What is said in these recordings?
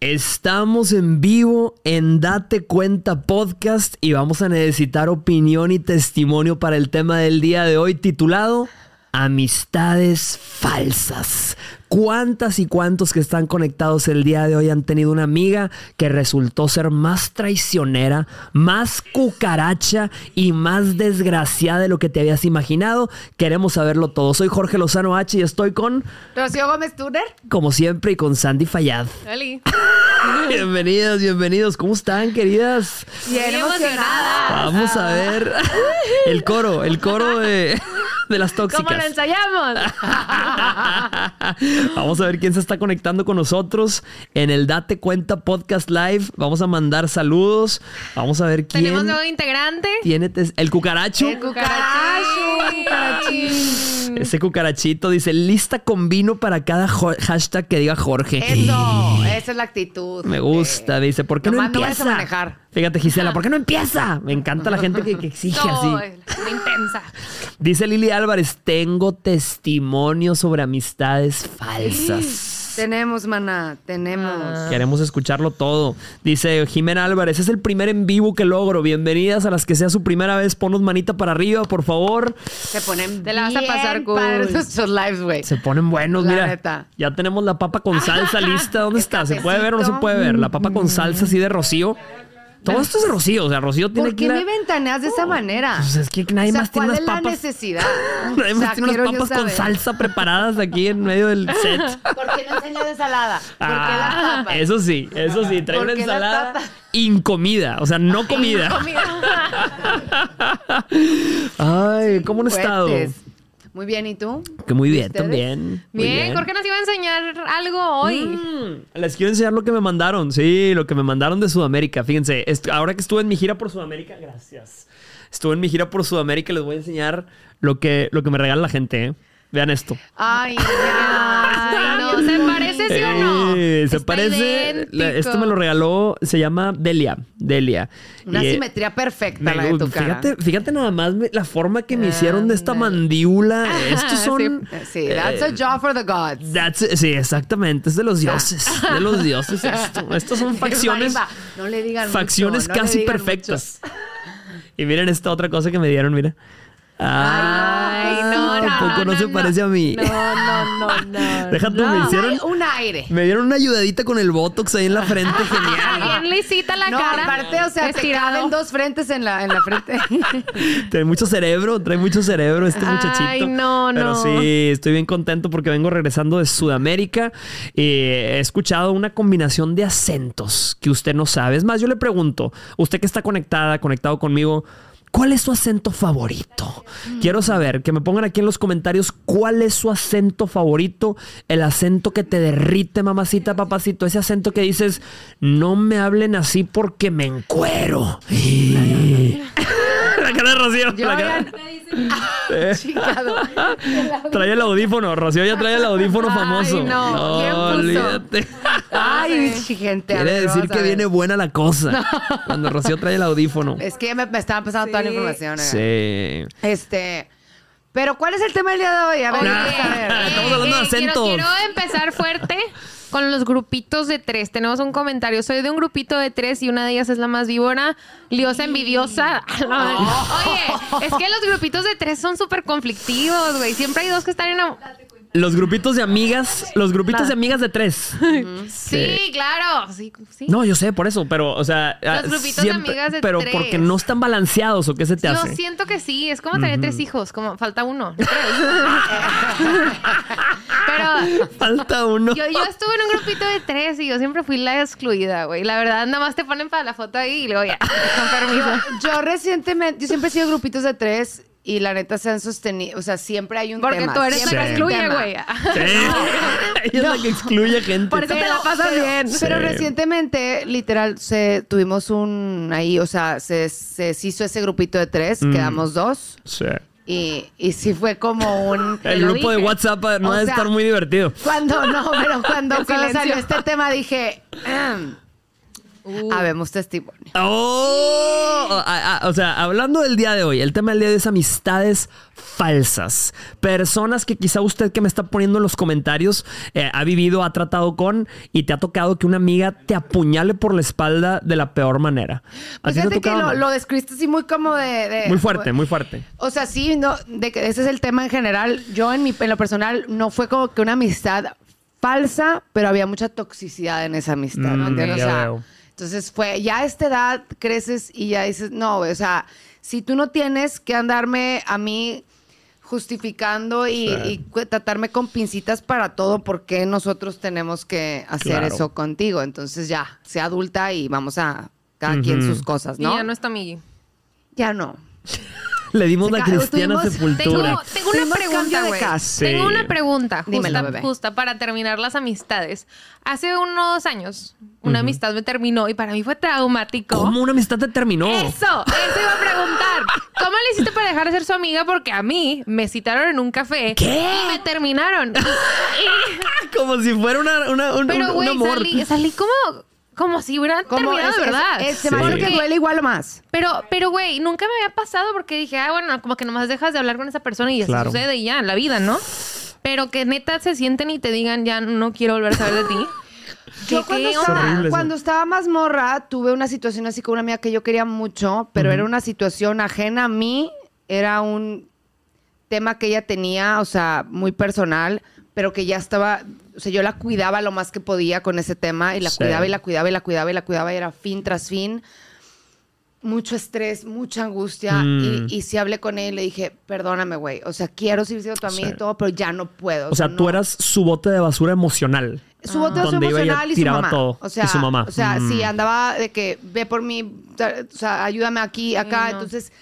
Estamos en vivo en Date Cuenta Podcast y vamos a necesitar opinión y testimonio para el tema del día de hoy titulado Amistades falsas. ¿Cuántas y cuántos que están conectados el día de hoy han tenido una amiga que resultó ser más traicionera, más cucaracha y más desgraciada de lo que te habías imaginado? Queremos saberlo todo. Soy Jorge Lozano H y estoy con, Rocío Gómez Turner. como siempre, y con Sandy Fayad. Oli. Bienvenidos, bienvenidos. ¿Cómo están, queridas? Bien Muy emocionada. Vamos a ver el coro, el coro de, de las ¿Cómo lo tóxicas. ensayamos? Vamos a ver quién se está conectando con nosotros en el Date Cuenta Podcast Live. Vamos a mandar saludos. Vamos a ver quién Tenemos nuevo integrante. tiene el cucaracho. El cucaracho. Ese cucarachito dice lista con vino para cada hashtag que diga Jorge. Eso, esa es la actitud. Me gusta, dice, ¿por qué no no empieza? a manejar. Fíjate, Gisela, ¿por qué no empieza? Me encanta la gente que, que exige así. Muy intensa. Dice Lili Álvarez, tengo testimonio sobre amistades falsas. Tenemos, mana, tenemos. Queremos escucharlo todo. Dice Jimena Álvarez, es el primer en vivo que logro. Bienvenidas a las que sea su primera vez. Ponos manita para arriba, por favor. Se ponen Te la vas a bien pasar cool. padres nuestros lives, güey. Se ponen buenos, La mira. neta. Ya tenemos la papa con salsa lista. ¿Dónde está? ¿Se puede ver o no se puede ver? La papa con salsa así de Rocío. Todo esto es de Rocío. O sea, Rocío tiene ¿Por que qué ir a- me ventaneas de esa manera? Pues es que nadie o sea, más tiene ¿cuál unas es la papas. necesidad? Nadie O más sea, tiene unas quiero yo papas con saber. salsa preparadas aquí en medio del set. ¿Por qué no enseñas ensalada? ¿Por qué Ah, las papas? Eso sí, eso sí, trae ¿Por una qué las ensalada incomida, o sea, no comida. Ay, ¿cómo han estado? Fuertes. Muy bien, ¿y tú? Que muy bien, ¿Ustedes? también. muy Bien, Jorge nos iba a enseñar algo hoy. Mm, les quiero enseñar lo que me mandaron, sí, lo que me mandaron de Sudamérica. Fíjense, ahora que estuve en mi gira por Sudamérica, gracias. Estuve en mi gira por Sudamérica, les voy a enseñar lo que, lo que me regala la gente, ¿eh? Vean esto. Ay, Ay, no, ¿se parece sí o no? Eh, se Está parece. idéntico. esto me lo regaló, se llama Delia. Delia. Una Y, eh, simetría perfecta me la de tu cara. fíjate, fíjate nada más me- la forma que me hicieron de esta Ándale. mandíbula. Estos son. Sí, that's a eh, job for the gods. that's- sí, exactamente. Es de los dioses. De los dioses esto. Estos son facciones. Ahí va, No le digan Facciones mucho, no le casi digan perfectas. Y miren esta otra cosa que me dieron, mira. Ay, no, no, tampoco no, no, se no. parece a mí. No, no, no, no. Déjate, me hicieron. Un aire. Me dieron una ayudadita con el botox ahí en la frente, genial. bien lisita la No, cara. aparte, o sea, te Estirado. caben dos frentes en la, en la frente. Trae mucho cerebro, trae mucho cerebro este Ay, muchachito. no, Pero no. sí, estoy bien contento porque vengo regresando de Sudamérica y he escuchado una combinación de acentos que usted no sabe. Es más, yo le pregunto, usted que está conectada, conectado conmigo, ¿cuál es su acento favorito? Quiero saber, que me pongan aquí en los comentarios cuál es su acento favorito, el acento que te derrite, mamacita, papacito, ese acento que dices, no me hablen así porque me encuero. la cara de Rocío. Yo la cara- Chingado. Trae el audífono, Rocío ya trae el audífono Ay, famoso. no. ¿Quién puso? olvídate. Ay, gente. Quiere ver, decir que viene buena la cosa. Cuando Rocío trae el audífono. Es que me, me estaban pasando toda la información. oiga. Sí. Este. Pero, ¿cuál es el tema del día de hoy? A ver, Oye, a ver. Estamos hablando de eh, quiero- acentos. Quiero, empezar fuerte con los grupitos de tres. Tenemos un comentario. Soy de un grupito de tres y una de ellas es la más víbora. Liosa envidiosa. Oye, es que los grupitos de tres son súper conflictivos, güey. Siempre hay dos que están en... Los grupitos de amigas, los grupitos de amigas de tres. Sí, claro. Sí, sí. No, yo sé por eso, pero, o sea, ah, grupitos de amigas de pero tres. porque no están balanceados o qué se te Yo hace. siento que sí, es como tener tres hijos, como falta uno. Tres. Pero Falta uno. yo, yo estuve en un grupito de tres y yo siempre fui la excluida, güey. La verdad, nada más te ponen para la foto ahí y luego ya, con permiso. Yo recientemente, yo siempre he sido grupitos de tres y la neta se han sostenido, o sea, siempre hay un Porque tema. tú eres la que excluye, güey. Sí. Ella es la que excluye gente. Por eso te la pasas pero- bien. Pero recientemente, literal, se, tuvimos un ahí, o sea, se, se hizo ese grupito de tres, Mm. quedamos dos. Sí. Y, y sí fue como un... El grupo de. WhatsApp ah, no O sea, estar muy divertido. Cuando, no, pero cuando, cuando salió este tema dije... "Ahem, Uh. Habemos testimonio. Oh, a- a- o sea, hablando del día de hoy, el tema del día de hoy es amistades falsas. Personas que quizá usted que me está poniendo en los comentarios eh, ha vivido, ha tratado con y te ha tocado que una amiga te apuñale por la espalda de la peor manera. ¿A Pues ti te ha fíjate que lo, no? lo describiste así muy como de... de- Muy fuerte, muy fuerte. O sea, sí, no, de que ese es el tema en general. Yo en mi en lo personal no fue como que una amistad falsa, pero había mucha toxicidad en esa amistad, ¿no Mm, entiendes? ya O sea, veo. Entonces fue, ya a esta edad creces y ya dices, no, o sea, si tú no tienes que andarme a mí justificando y, y tratarme con pincitas para todo, ¿por qué nosotros tenemos que hacer Claro. eso contigo? Entonces ya, sea adulta y vamos a cada quien sus cosas, Y ¿no? ya no está Miggy. Ya no. Le dimos la cristiana estuvimos- sepultura. Tengo, tengo una Tuvimos pregunta, güey. casa. Tengo Sí. una pregunta justa, Dímelo, bebé. justa para terminar las amistades. Hace unos años, una amistad me terminó y para mí fue traumático. ¿Cómo una amistad te terminó? Eso, eso iba a preguntar. ¿Cómo le hiciste para dejar de ser su amiga? Porque a mí me citaron en un café ¿Qué? y me terminaron. Y- Como si fuera una, una- un, pero, un- un güey, amor. salí, salí como, como si hubieran Como terminado es- verdad. es- se me hace Sí. que duele igual o más. Pero, pero, güey, nunca me había pasado porque dije, ah, bueno, como que nomás dejas de hablar con esa persona y eso Claro. sucede y ya, en la vida, ¿no? Pero que neta se sienten y te digan, ya no quiero volver a saber de ti. Yo ¿Qué- cuando qué estaba, onda? horrible eso. cuando estaba más morra, tuve una situación así con una amiga que yo quería mucho, pero era una situación ajena a mí, era un tema que ella tenía, o sea, muy personal, pero que ya estaba, o sea, yo la cuidaba lo más que podía con ese tema y la Sí. cuidaba y la cuidaba y la cuidaba y la cuidaba y era fin tras fin. Mucho estrés, mucha angustia. Mm. Y, y sí hablé con él y le dije, perdóname, güey. O sea, quiero seguir siendo tu amiga Sí. y todo, pero ya no puedo. O sea, tú no. eras su bote de basura emocional. Su voto su Donde iba y emocional y su tiraba mamá. todo. O sea, Y su mamá. O sea, Mm. sí, andaba de que ve por mí, o sea, ayúdame aquí, acá. No. Entonces,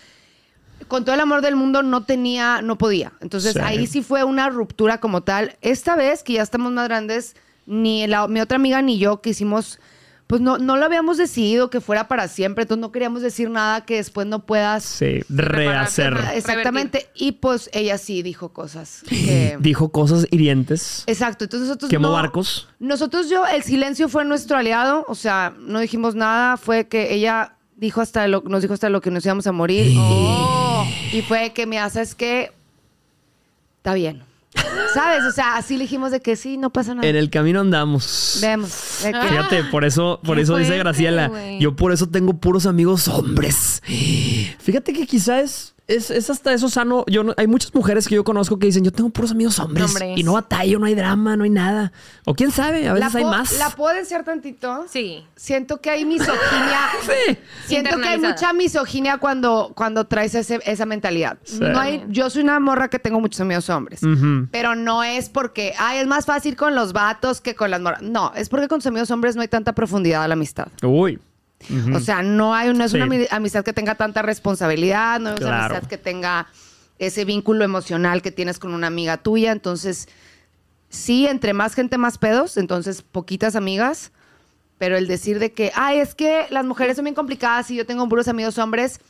con todo el amor del mundo no tenía, no podía. Entonces, Sí. ahí sí fue una ruptura como tal. Esta vez que ya estamos más grandes, ni la- mi otra amiga ni yo quisimos, pues no, no lo habíamos decidido que fuera para siempre. Entonces, no queríamos decir nada que después no puedas. Sí, rehacer. Exactamente. Y pues ella sí dijo cosas que... Dijo cosas hirientes. Exacto, entonces nosotros Quemó no- barcos. Nosotros yo, el silencio fue nuestro aliado, o sea, no dijimos nada, fue que ella dijo hasta lo, nos dijo hasta lo que nos íbamos a morir Oh. y, y fue que me haces que está bien, ¿sabes? O sea, así le dijimos de que sí, no pasa nada. En el camino andamos. Vemos. de que-. Fíjate, por eso, por eso dice Graciela. Yo por eso tengo puros amigos hombres. Fíjate que quizás es, es hasta eso sano. Yo no- hay muchas mujeres que yo conozco que dicen, yo tengo puros amigos hombres. Hombres. Y no batallo, no hay drama, no hay nada. O quién sabe, a veces hay más. la puedo desear tantito. Sí. Siento que hay misoginia. Sí. Siento que hay mucha misoginia cuando, cuando traes ese- esa mentalidad. Sí. No hay, yo soy una morra que tengo muchos amigos hombres. Pero no es porque, ay, es más fácil con los vatos que con las morras. No, es porque con tus amigos hombres no hay tanta profundidad a la amistad. Uy. O sea, no, hay, no es una Sí. amistad que tenga tanta responsabilidad, no es una amistad que tenga ese vínculo emocional que tienes con una amiga tuya. Entonces, sí, entre más gente, más pedos. Entonces, poquitas amigas. Pero el decir de que, ay, es que las mujeres son bien complicadas y yo tengo puros amigos hombres.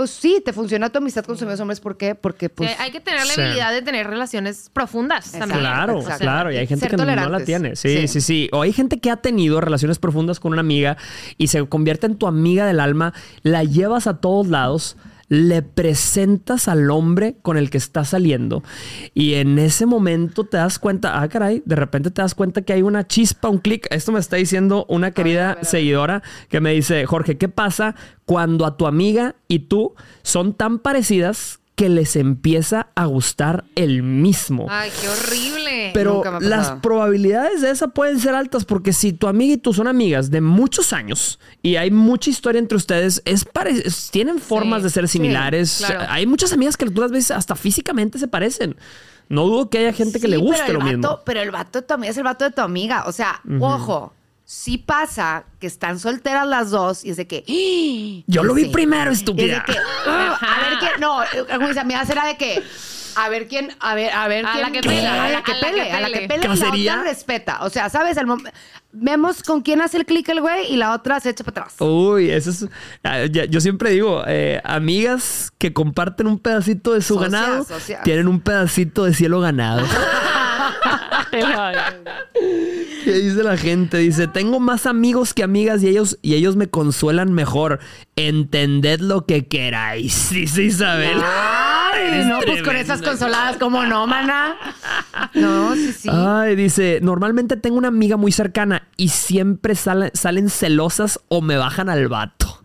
Pues sí, te funciona tu amistad con amigos hombres. ¿Por qué? Porque, pues. Sí, hay que tener la sí. habilidad de tener relaciones profundas también. Claro, O sea, claro. Y hay gente ser que no la tiene. Sí, sí, Sí. sí, O hay gente que ha tenido relaciones profundas con una amiga y se convierte en tu amiga del alma, la llevas a todos lados, le presentas al hombre con el que estás saliendo y en ese momento te das cuenta, ah, caray, de repente te das cuenta que hay una chispa, un clic. Esto me está diciendo una querida seguidora que me dice, Jorge, ¿qué pasa cuando a tu amiga y tú son tan parecidas que les empieza a gustar el mismo? Ay, qué horrible. Pero las probabilidades de esa pueden ser altas porque si tu amiga y tú son amigas de muchos años y hay mucha historia entre ustedes, es pare- tienen formas Sí, de ser sí, similares. claro. Hay muchas amigas que tú las ves hasta físicamente se parecen. No dudo que haya gente que le guste pero lo el mismo. vato, Pero el vato de tu amiga es el vato de tu amiga. O sea, ojo, sí pasa que están solteras las dos y es de que. ¡Ah! Yo lo vi primero, Y es estúpida. de que. "Ah, a ver quién. No, mis amigas era de que. A ver quién, a ver, a ver A quién. la que pele, a la que a la que pele, a la que pele. pele la respeta. O sea, ¿sabes? Vemos con quién hace el clic el güey y la otra se echa para atrás. Uy, eso es. ah, Yo siempre digo, eh, amigas que comparten un pedacito de su Socias, ganado socias. tienen un pedacito de cielo ganado. ¿Qué dice la gente? Dice, tengo más amigos que amigas y ellos, y ellos me consuelan mejor. Entended lo que queráis, dice Isabel. Ay, no, pues con esas consoladas, ¿cómo no, mana? No, sí, sí. Ay, dice, normalmente tengo una amiga muy cercana y siempre sale- salen celosas o me bajan al vato.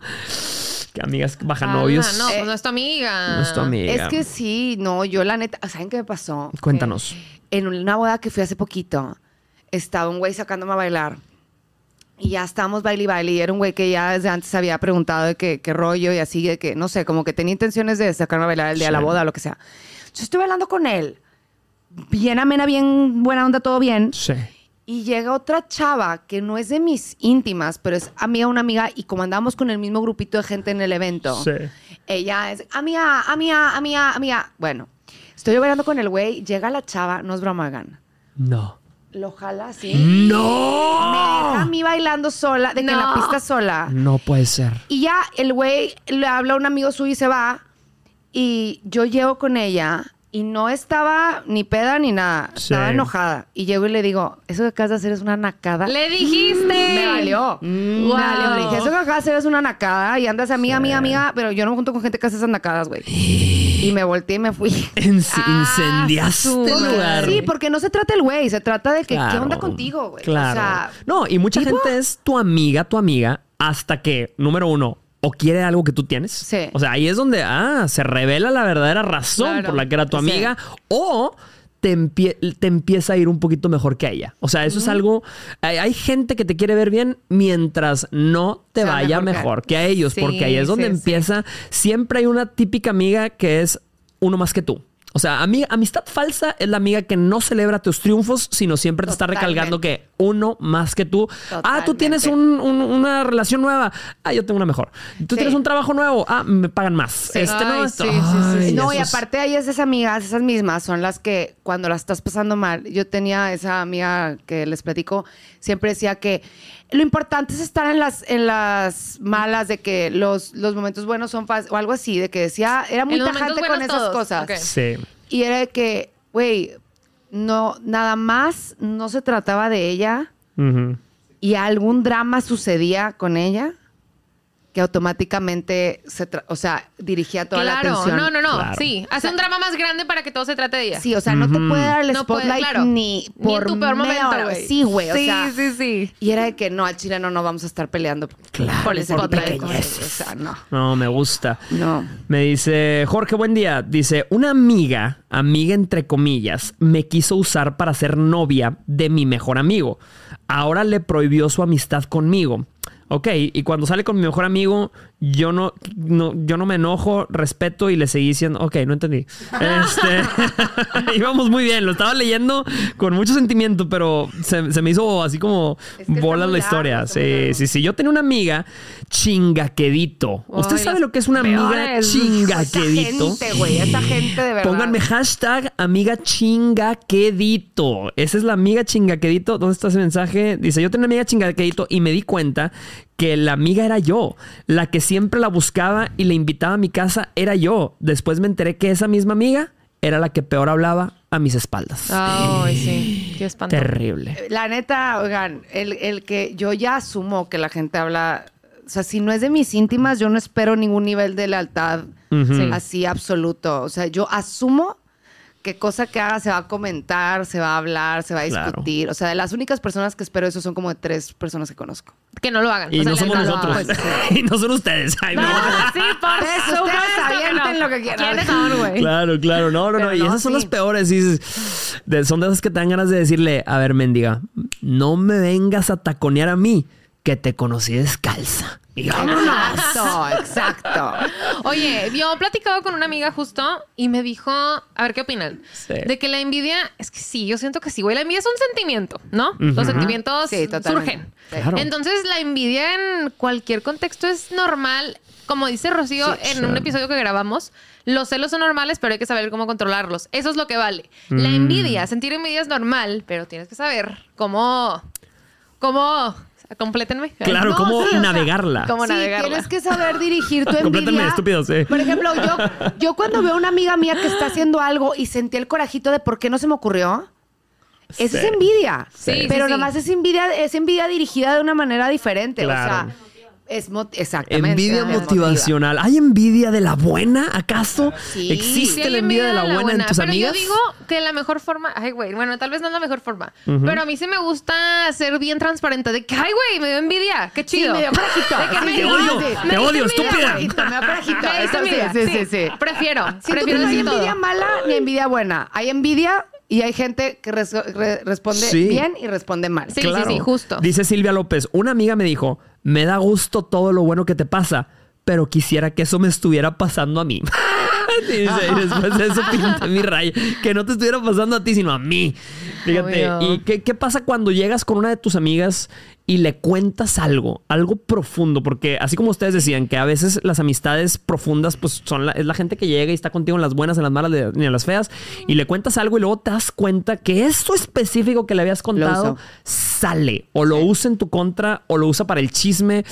Que amigas bajan novios. Ah, no, pues no es tu amiga. No es tu amiga. Es que sí, no, yo la neta, ¿saben qué me pasó? Cuéntanos. Que en una boda que fui hace poquito, estaba un güey sacándome a bailar. Y ya estábamos baile y baile. Y era un güey que ya desde antes había preguntado de qué, qué rollo y así, de que, no sé, como que tenía intenciones de sacarme a bailar el día de la boda o lo que sea. Yo estoy bailando con él. Bien amena, bien buena onda, todo bien. Sí. Y llega otra chava que no es de mis íntimas, pero es amiga una amiga. Y como andábamos con el mismo grupito de gente en el evento, Sí. ella es amiga, amiga, amiga, amiga. Bueno, estoy yo bailando con el güey. Llega la chava, no es broma, Gan. No. Lo jala así. Me deja a ¡No! mí bailando sola, de que en la No. pista sola. No puede ser. Y ya el güey le habla a un amigo suyo y se va. Y yo llego con ella y no estaba ni peda ni nada. Sí. Estaba enojada. Y llego y le digo, eso que acabas de hacer es una nacada. Le dijiste. Me valió. Wow. Me valió. Le dije, eso que acabas de hacer es una nacada. Y andas amiga, amiga, amiga. Pero yo no me junto con gente que hace esas nacadas, güey. Y me volteé y me fui. Inc- Ah, incendiaste su- el lugar. Sí, porque no se trata del güey. Se trata de que, ¿qué onda contigo, güey? Claro. O sea, no, y mucha tipo- gente es tu amiga, tu amiga, hasta que, número uno, o quiere algo que tú tienes. Sí. O sea, ahí es donde, ah, se revela la verdadera razón Claro. por la que era tu Sí. amiga. O te, empie- te empieza a ir un poquito mejor que a ella. O sea, eso es algo. Hay, hay gente que te quiere ver bien mientras no te Sea vaya mejor que- mejor que, a ellos, Sí, porque ahí es donde empieza. Siempre hay una típica amiga que es uno más que tú. O sea, ami- amistad falsa es la amiga que no celebra tus triunfos, sino siempre te está recalcando que uno más que tú. Ah, tú tienes un- un- una relación nueva. Ah, yo tengo una mejor. Tú Sí. tienes un trabajo nuevo. Ah, me pagan más. Este no, esto. sí, sí, sí, Ay, sí. No, y es- aparte hay esas amigas, esas mismas, son las que cuando las estás pasando mal, yo tenía esa amiga que les platico, siempre decía que lo importante es estar en las, en las malas, de que los, los momentos buenos son fáciles, o algo así, de que decía, era muy tajante con esas todos. cosas. Sí. Y era de que, güey, no, nada más no se trataba de ella y algún drama sucedía con ella que automáticamente se, tra- o sea, dirigía toda la Claro, atención. no, no, no. Claro. Sí, hace un drama más grande para que todo se trate de ella. Sí, o sea, no te puede dar el No puede, spotlight claro. ni Ni en por tu peor momento, hora. güey. Sí, güey, o sí, sea. sí, sí. Y era de que no, al chile no, no vamos a estar peleando Claro, por el por spotlight. pequeñeces. O sea, no. No, me gusta. No. Me dice, Jorge, buen día. Dice, una amiga, amiga entre comillas, me quiso usar para ser novia de mi mejor amigo. Ahora le prohibió su amistad conmigo. Ok, y cuando sale con mi mejor amigo, yo no, no- yo no me enojo, respeto y le seguí diciendo, ok, no entendí. Este, íbamos muy bien, lo estaba leyendo con mucho sentimiento, pero se, se me hizo así como Es que bolas la historia. Sí, sí, sí. Yo tenía una amiga chingaquedito. ¿Usted sabe lo que es una amiga chingaquedito? Esa gente, güey, esa gente de verdad. Pónganme hashtag amiga chingaquedito. Esa es la amiga chingaquedito. ¿Dónde está ese mensaje? Dice, yo tenía una amiga chingaquedito y me di cuenta que la amiga era yo. La que siempre la buscaba y le invitaba a mi casa era yo. Después me enteré que esa misma amiga era la que peor hablaba a mis espaldas. Ay, sí. Qué espanto. Terrible. La neta, oigan, el, el que yo ya asumo que la gente habla, o sea, si no es de mis íntimas, yo no espero ningún nivel de lealtad así absoluto. O sea, yo asumo que cosa que haga se va a comentar, se va a hablar, se va a Claro. discutir. O sea, de las únicas personas que espero eso son como de tres personas que conozco. Que no lo hagan. Y O sea, no somos nosotros. pues, y no son ustedes. Ay, No, no. sí, por supuesto ustedes que avienten no. lo que quieran. ¿Quiénes son, güey? Claro, claro. No, no, no. Y no, esas son sí. las peores. Y son de esas que te dan ganas de decirle, a ver, mendiga, no me vengas a taconear a mí, que te conocí descalza. Y vámonos. Exacto, exacto. Oye, yo platicaba con una amiga justo y me dijo, a ver qué opinan, Sí. de que la envidia, es que sí, yo siento que sí, güey, la envidia es un sentimiento, ¿no? Los sentimientos Sí, surgen. Claro. Entonces, la envidia en cualquier contexto es normal. Como dice Rocío en Sí. un episodio que grabamos, los celos son normales, pero hay que saber cómo controlarlos. Eso es lo que vale. La Mm. envidia, sentir envidia es normal, pero tienes que saber cómo, cómo, complétenme. Claro, No, cómo sí, o sea, navegarla. cómo sí, navegarla. tienes que saber dirigir tu Complétenme, envidia. estúpido, sí. Por ejemplo, yo, yo cuando veo a una amiga mía que está haciendo algo y sentí el corajito de por qué no se me ocurrió, Eso Sí. es envidia. Sí, sí, pero sí. nomás es envidia, es envidia dirigida de una manera diferente. Claro. O sea, es exactamente. Envidia es motivacional. ¿Hay envidia de la buena, acaso? Sí. ¿Existe Sí la envidia de la buena, en tus pero amigas? yo digo que la mejor forma, ay güey, bueno, tal vez no es la mejor forma, pero a mí sí me gusta ser bien transparente de que, ay güey, me dio envidia, qué Sí, chido. me dio corajito. De que Sí, me te dio- odio, me te odio, envidia, estúpida. Me Eso sí, envidia, sí, sí, sí. Prefiero, prefiero no hay envidia mala ni envidia buena. Hay envidia y hay gente que res- re- responde Sí. bien y responde mal. Sí, sí, sí, justo. Dice Silvia López, una amiga me dijo, me da gusto todo lo bueno que te pasa, pero quisiera que eso me estuviera pasando a mí. Dice, y después de eso pinté mi raya. Que no te estuviera pasando a ti, sino a mí. Fíjate. Obvio. ¿Y qué, qué pasa cuando llegas con una de tus amigas y le cuentas algo, algo profundo? Porque así como ustedes decían, que a veces las amistades profundas, pues son la, es la gente que llega y está contigo en las buenas, en las malas de- y en las feas, y le cuentas algo y luego te das cuenta que esto específico que le habías contado sale o lo usa en tu contra o lo usa para el chisme.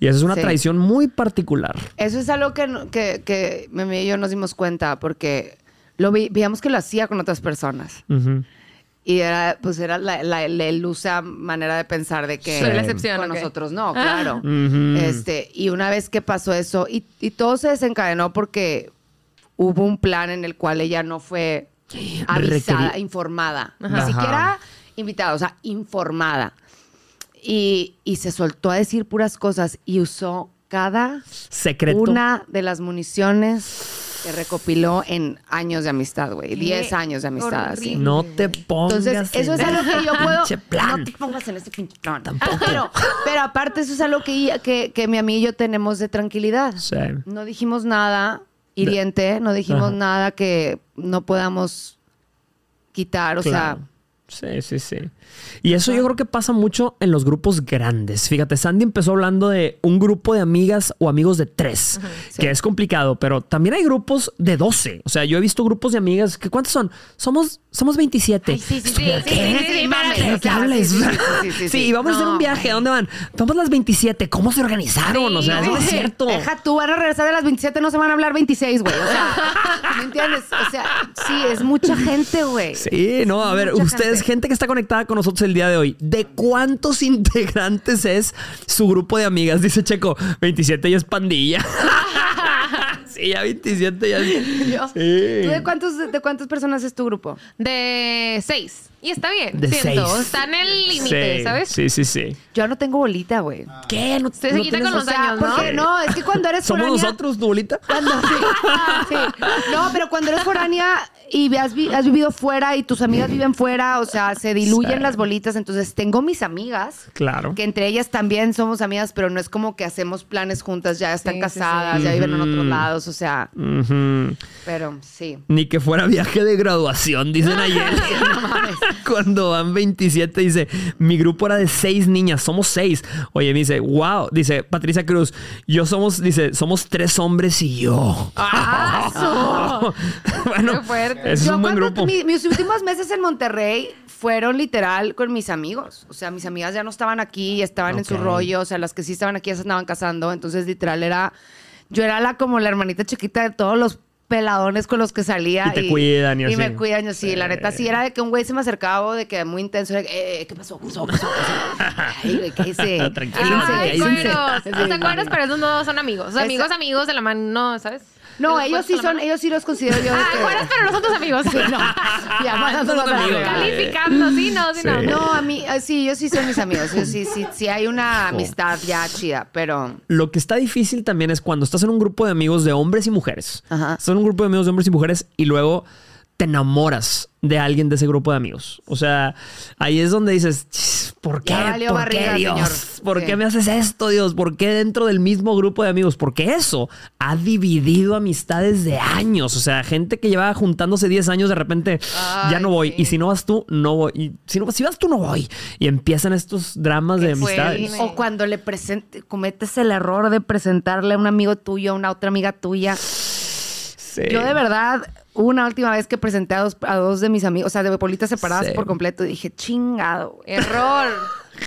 Y eso es una Sí. traición muy particular. Eso es algo que, que, y yo nos dimos cuenta porque lo vi- veíamos que lo hacía con otras personas. Y era, pues era la, la, la ilusa manera de pensar de que Soy la excepción, con nosotros no, Ah. claro. Este, y una vez que pasó eso, y, y todo se desencadenó porque hubo un plan en el cual ella no fue avisada, informada. Ajá. Ni siquiera invitada, o sea, informada. Y, y se soltó a decir puras cosas y usó cada Secreto. una de las municiones que recopiló en años de amistad, güey. 10 años de amistad, así. No te pongas. Entonces, eso es en algo que yo puedo. pinche plan. No te pongas en ese pinche plan. Pero, pero aparte, eso es algo que, que, que mi amiga y yo tenemos de tranquilidad. Sí. No dijimos nada hiriente, no dijimos Ajá. nada que no podamos quitar, o Claro. Sí, sí, sí. Y eso yo creo que pasa mucho en los grupos grandes. Fíjate, Sandy empezó hablando de un grupo de amigas o amigos de tres, que es complicado, pero también hay grupos de 12. O sea, yo he visto grupos de amigas que ¿cuántos son? Somos, somos 27. Ay, sí, y vamos a hacer un viaje. ¿A dónde van? Vamos las 27. ¿Cómo se organizaron? o sea, eso no es cierto. Deja tú, van a regresar de las 27, no se van a hablar 26, güey. O sea, ¿me entiendes? O sea, sí, es mucha gente, güey. Sí, no, a ver, ustedes, gente. gente. que está conectada con nosotros el día de hoy, ¿de cuántos integrantes es su grupo de amigas? Dice Checo, 27 ya es pandilla. sí, ya 27 ya es... Yo- Sí. ¿Tú de, cuántos, de cuántas personas es tu grupo? De seis. Y está bien, De siento. seis. Está en el límite, Sí, ¿sabes? Sí, sí, sí. Yo no tengo bolita, güey. ¿Qué? ¿No, se no quita tienes- con los O sea, años, ¿no? porque no, es que cuando eres ¿Somos foránea- nosotros, tu bolita? Cuando, sí, sí. No, pero cuando eres foránea y has, vi- has vivido fuera y tus amigas viven fuera, o sea, se diluyen Sí. las bolitas. Entonces, tengo mis amigas, Claro. que entre ellas también somos amigas, pero no es como que hacemos planes juntas, ya están Sí, casadas, sí. ya viven en otros lados, o sea, pero sí. Ni que fuera viaje de graduación, dicen ayer. Cuando van 27, dice, mi grupo era de seis niñas, somos seis. Oye, me dice, wow, dice Patricia Cruz, yo somos, dice, somos tres hombres y yo. bueno, Qué fuerte. Ese es Yo un buen grupo. mi- mis últimos meses en Monterrey fueron literal con mis amigos. O sea, mis amigas ya no estaban aquí, estaban en su rollo. O sea, las que sí estaban aquí ya se andaban casando. Entonces, literal, era. Yo era la como la hermanita chiquita de todos los peladones con los que salía. Y te cuidan y así. me cuidan, y sí. La neta, sí era de que un güey se me acercaba o de que muy intenso. De que, eh, ¿qué pasó? ¿Qué pasó? ¿Qué pasó? ¿Qué pasó? Ay, güey, ¿qué hice? Tranquilo, ¿Qué hice? Ay, cueros. Sí, O sea, sí, cueros, sí. pero esos no son amigos. O sea, amigos, amigos de la mano, no, ¿sabes? No, ¿Que los ellos sí con la son, ellos sí los considero yo. Ah, que- cueros, pero no son tus amigos. Ya, mandándolos son a la amigos. Calificando, sí, no, sí, Sí. no. No, a mí, eh, sí, yo sí son mis amigos. Yo sí, sí, sí hay una amistad ya chida, pero. Lo que está difícil también es cuando estás en un grupo de amigos de hombres y mujeres. Ajá. Estás en un grupo de amigos de hombres y mujeres y luego te enamoras de alguien de ese grupo de amigos. O sea, ahí es donde dices, "Chis, ¿por qué? ¿Por barriga, qué, Dios? señor". ¿Por Sí. qué me haces esto, Dios? ¿Por qué dentro del mismo grupo de amigos? Porque eso ha dividido amistades de años. O sea, gente que llevaba juntándose 10 años, de repente ya no voy. sí. Y si no vas tú, no voy. Y si, no, si vas tú, no voy. Y empiezan estos dramas de amistades. O cuando le presente, cometes el error de presentarle a un amigo tuyo, a una otra amiga tuya. Sí. Yo de verdad, una última vez que presenté a dos, a dos de mis amigos, o sea, de bolitas separadas Sí. por completo, dije, chingado, error.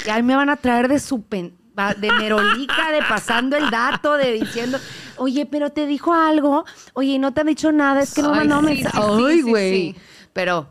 Y ahí me van a traer de su pen- de merolica, de pasando el dato, de diciendo, oye, pero te dijo algo, oye, no te han dicho nada, es que no mandó sí, mensaje. sí, sí, Ay, sí, güey. sí. Pero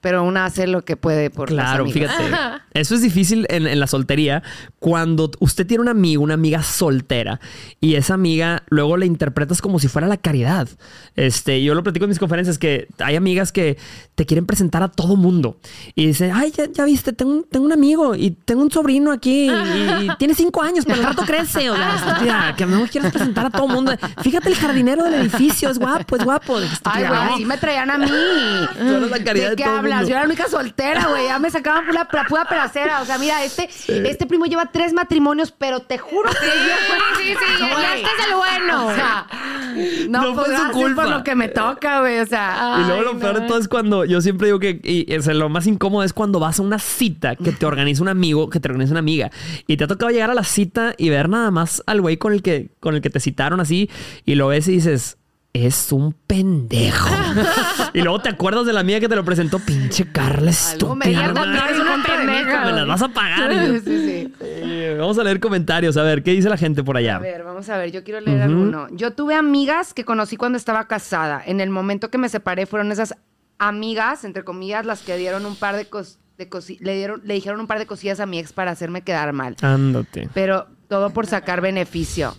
pero una hace lo que puede por Claro, fíjate. Eso es difícil en, en la soltería. Cuando usted tiene un amigo, una amiga soltera, y esa amiga luego la interpretas como si fuera la caridad. Este, yo lo platico en mis conferencias que hay amigas que te quieren presentar a todo mundo. Y dicen, ay, ya, ya viste, tengo, un- tengo un amigo y tengo un sobrino aquí y, y tiene cinco años, pero al rato crece. O sea, que no quieres presentar a todo mundo. Fíjate, el jardinero del edificio es guapo, es guapo. Ay, güey, así me traían a mí. Tú eres la caridad ¿De de qué todo el. Yo era la única soltera, güey. Ya me sacaban la, la pura pedacera. O sea, mira, este, este primo lleva tres matrimonios, pero te juro que yo Sí, sí, sí, ya, ya este es el bueno. O sea, no, No fue puedo su culpa. por lo que me toca, güey. O sea, Y luego Ay, lo peor no. de todo es cuando yo siempre digo que y, o sea, lo más incómodo es cuando vas a una cita que te organiza un amigo, que te organiza una amiga y te ha tocado llegar a la cita y ver nada más al güey con el que con el que te citaron así y lo ves y dices es un pendejo. y luego te acuerdas de la amiga que te lo presentó, pinche Carla Algo me estúpida. mames, eres una pendeja, Me las vas a pagar. sí, sí. Eh, Vamos a leer comentarios, a ver, ¿qué dice la gente por allá? A ver, vamos a ver, yo quiero leer alguno. Yo tuve amigas que conocí cuando estaba casada. En el momento que me separé fueron esas amigas, entre comillas, las que dieron un par de, cos- de cosi- le dieron, le dijeron un par de cosillas a mi ex para hacerme quedar mal. Ándate. Pero todo por sacar beneficio.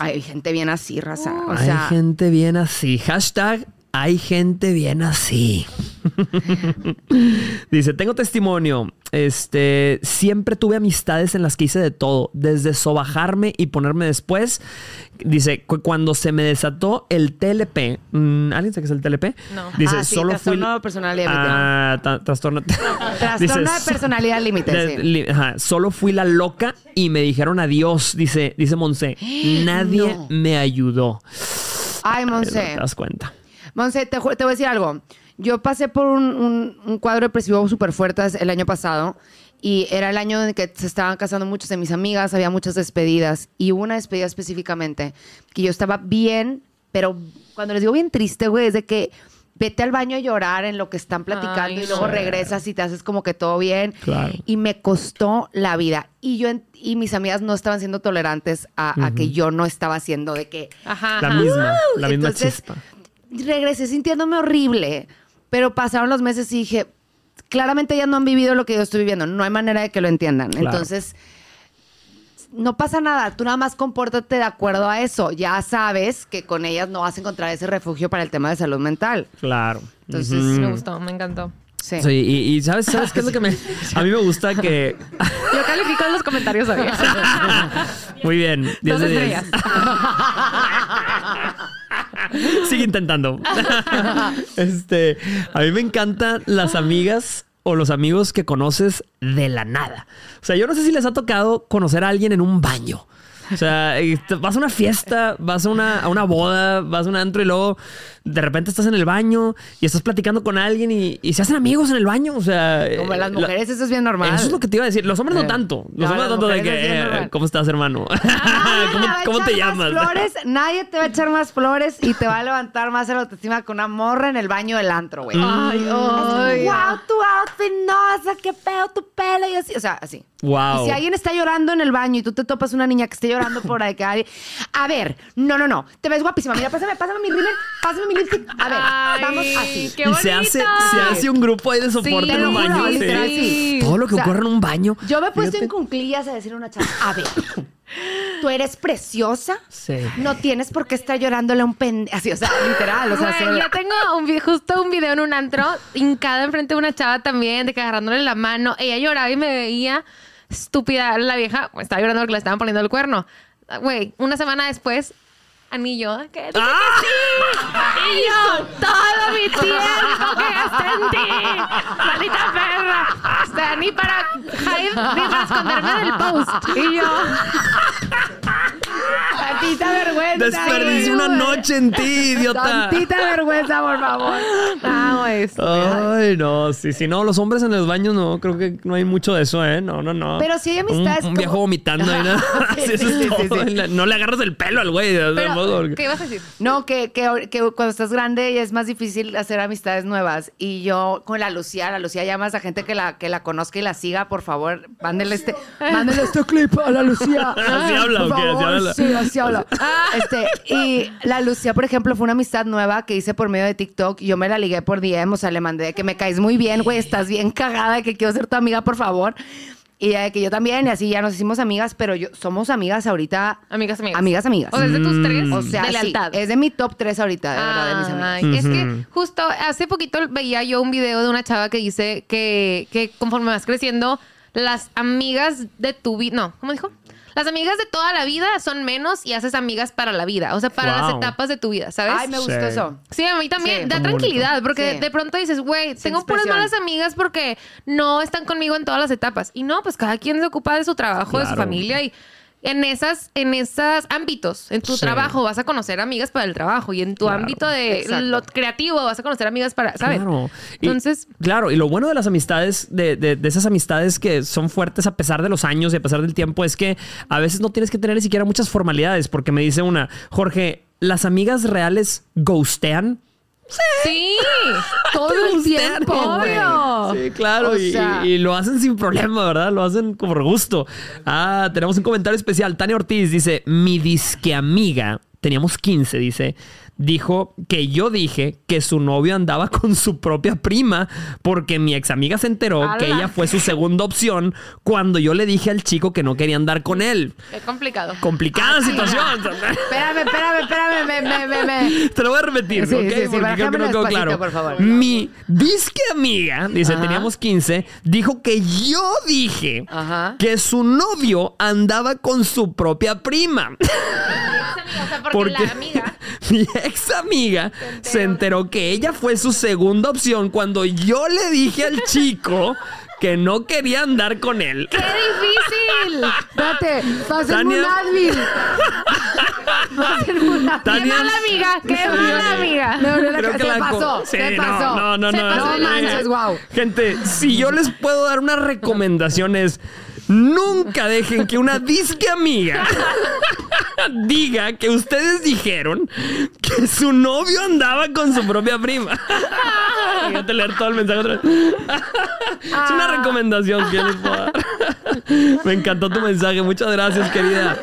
Hay gente bien así, raza. O hay gente bien así. Hashtag hay gente bien así. Dice, tengo testimonio. Este, siempre tuve amistades en las que hice de todo, desde sobajarme y ponerme después. Dice, cu- cuando se me desató el TLP. mm, ¿Alguien sabe qué es el TLP? No. Dice, Ah, sí, solo fui. trastorno de personalidad Ah, ta- trastorno. trastorno Dice, de personalidad límite. de- sí. li- ajá, solo fui la loca y me dijeron adiós, dice, dice Monse. Nadie No. me ayudó. Ay, ¿Te Monse. das cuenta? Monse, te, te voy a decir algo. Yo pasé por un, un- un cuadro depresivo súper fuerte el año pasado y era el año en que se estaban casando muchas de mis amigas, había muchas despedidas y hubo una despedida específicamente que yo estaba bien, pero cuando les digo bien triste, güey, es de que vete al baño a llorar en lo que están platicando Ay, y luego regresas y te haces como que todo bien. Claro. Y me costó la vida. Y yo en- y mis amigas no estaban siendo tolerantes a, a que yo no estaba haciendo de que Ajá. La ajá. misma, la misma entonces, chispa. Regresé sintiéndome horrible, pero pasaron los meses y dije, claramente ellas no han vivido lo que yo estoy viviendo, no hay manera de que lo entiendan. Claro. Entonces, no pasa nada, tú nada más compórtate de acuerdo a eso. Ya sabes que con ellas no vas a encontrar ese refugio para el tema de salud mental. Claro. Entonces. Me gustó, me encantó. Sí. Sí, y, y ¿sabes, ¿sabes qué es lo que me... A mí me gusta que... Yo califico en los comentarios hoy. Muy bien. 10 Dos de 10. estrellas. Sigue intentando. este, a mí me encantan las amigas o los amigos que conoces de la nada. O sea, yo no sé si les ha tocado conocer a alguien en un baño. O sea, vas a una fiesta, vas a una, a una boda, vas a un antro y luego de repente estás en el baño y estás platicando con alguien y, y se hacen amigos en el baño. O sea, Como las la- mujeres, eso es bien normal. eso es lo que te iba a decir. Los hombres no Eh. tanto. Los No, hombres no tanto de que, eh. ¿cómo estás, hermano? ¿Cómo, te llamas? flores, nadie te va a echar más flores y te va a levantar más la autoestima con una morra en el baño del antro, güey. Ay, ay. wow, tu outfit, no, o sea, qué pedo tu pelo y así, o sea, así. Wow. Y si alguien está llorando en el baño y tú te topas una niña que esté llorando por ahí, que a ver, no, no, no, te ves guapísima, mira, pásame, pásame mi rímel, pásame mi a ver, Ay, vamos así. qué y se hace, se hace un grupo ahí de soporte Sí, en un baño. literal, sí. sí. Todo lo que O sea, ocurre en un baño. Yo me he puesto Fíjate. en cunclillas a decirle a una chava, a ver, tú eres preciosa, Sí. no tienes por qué estar llorándole a un pendejo, así, o sea, literal, o sea, Güey, se- yo tengo un, vi- justo un video en un antro, hincada enfrente de una chava también, de que agarrándole la mano. Ella lloraba y me veía estúpida. La vieja pues, estaba llorando porque le estaban poniendo el cuerno. Güey, una semana después, anillo. ¿Qué? ¡Ah! que sí. Y yo, todo mi tiempo que gasté en ti. Maldita perra. O sea, ni para hide, ni para esconderme del post. Y yo, Tantita vergüenza. Desperdicié güey. una noche en ti, idiota. Tantita vergüenza, por favor. ah, güey. Ay, no, sí, sí, no, los hombres en los baños no, creo que no hay mucho de eso, ¿eh? No, no, no. Pero sí hay amistades Un, un como- viejo vomitando ahí, ¿no? Sí, Sí, sí, No le agarras el pelo al güey. de Pero, modo. ¿Qué ibas a decir? No, que, que, que cuando estás grande ya es más difícil hacer amistades nuevas. Y yo con la Lucía, la Lucía llamas a gente que la, que la conozca y la siga, por favor, mándele este, mándele este clip a la Lucía. ¿Así habla o qué? ¿Así Sí, así saludo. Este, y la Lucía, por ejemplo, fue una amistad nueva que hice por medio de TikTok. Yo me la ligué por DM, o sea, le mandé que me caes muy bien, güey, estás bien cagada, que quiero ser tu amiga, por favor. Y eh, que yo también, y así ya nos hicimos amigas, pero yo somos amigas ahorita. Amigas, amigas. Amigas, amigas. O sea, es de tus tres O sea, de sí, es de mi top 3 ahorita, de verdad, de mis amigas. Ay, Es que justo hace poquito veía yo un video de una chava que dice que, que conforme vas creciendo, las amigas de tu vida. No, ¿cómo dijo? Las amigas de toda la vida son menos y haces amigas para la vida. O sea, para las etapas de tu vida, ¿sabes? Ay, me gustó Sí. eso. Sí, a mí también. Sí. da Muy tranquilidad, porque Sí. de pronto dices, güey, tengo puras malas amigas porque no están conmigo en todas las etapas. Y no, pues cada quien se ocupa de su trabajo, de su Claro. familia y en esas, en esos ámbitos, en tu Sí. trabajo vas a conocer amigas para el trabajo y en tu Claro. ámbito de Exacto. lo creativo vas a conocer amigas para, ¿sabes? Claro. Y- Entonces, claro, y lo bueno de las amistades, de, de- de esas amistades que son fuertes a pesar de los años y a pesar del tiempo, es que a veces no tienes que tener ni siquiera muchas formalidades, porque me dice una, Jorge, ¿las amigas reales ghostean? Sí, todo el tiempo, obvio. Sí, claro, O y, sea- y- y lo hacen sin problema, ¿verdad? Lo hacen por gusto. Ah, tenemos un comentario especial. Tania Ortiz dice, mi disque amiga, teníamos 15, dice, dijo que yo dije que su novio andaba con su propia prima porque mi ex amiga se enteró que ella fue su segunda opción cuando yo le dije al chico que no quería andar con él. Es complicado. Complicada situación. Espérame, espérame, espérame, me, me, me, me. Te lo voy a repetir, Sí, ¿ok? sí, sí, Porque creo que no quedó claro. por favor. Mi disque amiga, dice, Ajá. teníamos 15, dijo que yo dije Ajá. que su novio andaba con su propia prima. O sea, porque, la amiga. mi ex amiga se enteró que ella fue su segunda opción cuando yo le dije al chico que no quería andar con él. ¡Qué difícil! Espérate, pásenme un Tania. Advil. Advil. ¡Qué Tania- mala amiga! ¡Qué mala amiga! No, no, no, Creo se que la pasó, co- se Sí, pasó. No, no, no. Se no, pasó, no, no manches, guau. Gente, si yo les puedo dar una recomendación es nunca dejen que una disque amiga diga que ustedes dijeron que su novio andaba con su propia prima. Fíjate leer todo el mensaje otra vez. es una recomendación que yo les puedo dar. Me encantó tu mensaje. Muchas gracias, querida.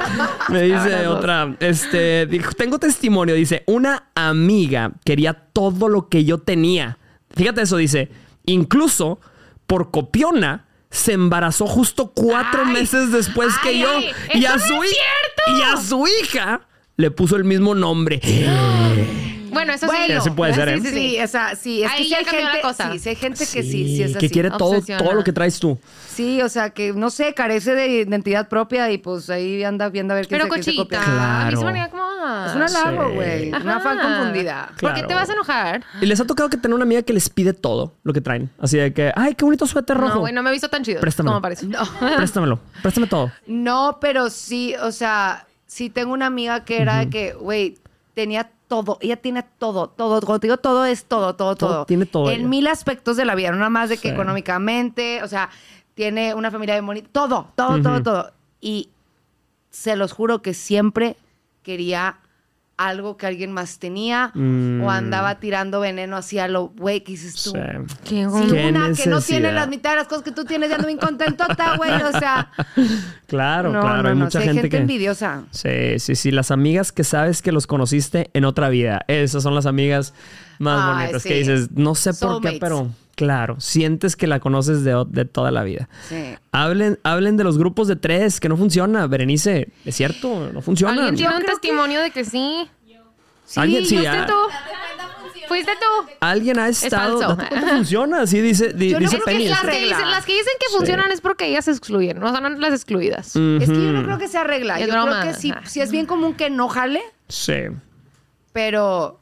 Me dice otra. Este, dijo, tengo testimonio. Dice, una amiga quería todo lo que yo tenía. Fíjate eso, dice. Incluso por copiona se embarazó justo cuatro Ay. meses después que yo. ay, y, a su y a su hija le puso el mismo nombre. Bueno, eso sí. Bueno, Sí puede ser, ¿eh? Sí, sí, sí, o sea, sí, es Ahí que sí ya hay la gente, cosa. sí, sí hay gente que sí, sí es así. que quiere todo, todo lo que traes tú. Sí, o sea, que no sé, carece de identidad propia y pues ahí anda viendo a ver quién Pero se, quién se cochita. copia. A mí se Claro. me como... ah, Es un halago, Sí. güey. Una fan confundida. ¿Por qué Claro. te vas a enojar? Y les ha tocado que tener una amiga que les pide todo lo que traen. Así de que, ay, qué bonito suéter rojo. No, güey, no me he visto tan chido. Préstamelo. Como parece. No. Préstamelo, préstame todo. No, pero sí, o sea, sí tengo una amiga que era de que, güey, tenía todo, ella tiene todo, todo, digo todo es todo, todo, Todo, todo. tiene todo En ella. mil aspectos de la vida, no nada más de que Sí. económicamente, o sea, tiene una familia bien bonita, todo, todo, todo, todo. Y se los juro que siempre quería algo que alguien más tenía Mm. o andaba tirando veneno hacia lo, güey, que dices tú. Sí. Qué Sí, Qué una que no tiene las mitad de las cosas que tú tienes, ya ando bien contentota, güey, o sea. Claro, no, claro. no, hay no, mucha sí, hay gente, gente que. envidiosa. Sí, sí, sí. Las amigas que sabes que los conociste en otra vida. Esas son las amigas más Ay, bonitas sí. que dices, no sé por qué, pero claro, sientes que la conoces de, de toda la vida. Sí. Hablen, hablen de los grupos de tres, que no funciona. Berenice, ¿es cierto? No funciona. ¿Alguien tiene Yo un que- testimonio de que sí? Sí, ¿Alguien? Sí, ¿Fuiste ah. tú? ¿Fuiste tú? Alguien ha estado. falso. cuenta, funciona. Así dice, di- Yo no dice creo que Penny. es Las la que, regla. dicen, las que dicen que funcionan es porque ellas se excluyen, no son las excluidas. Es que yo no creo que sea regla. Es Yo broma. creo que sí, Ajá. sí es bien común que no jale, Sí. pero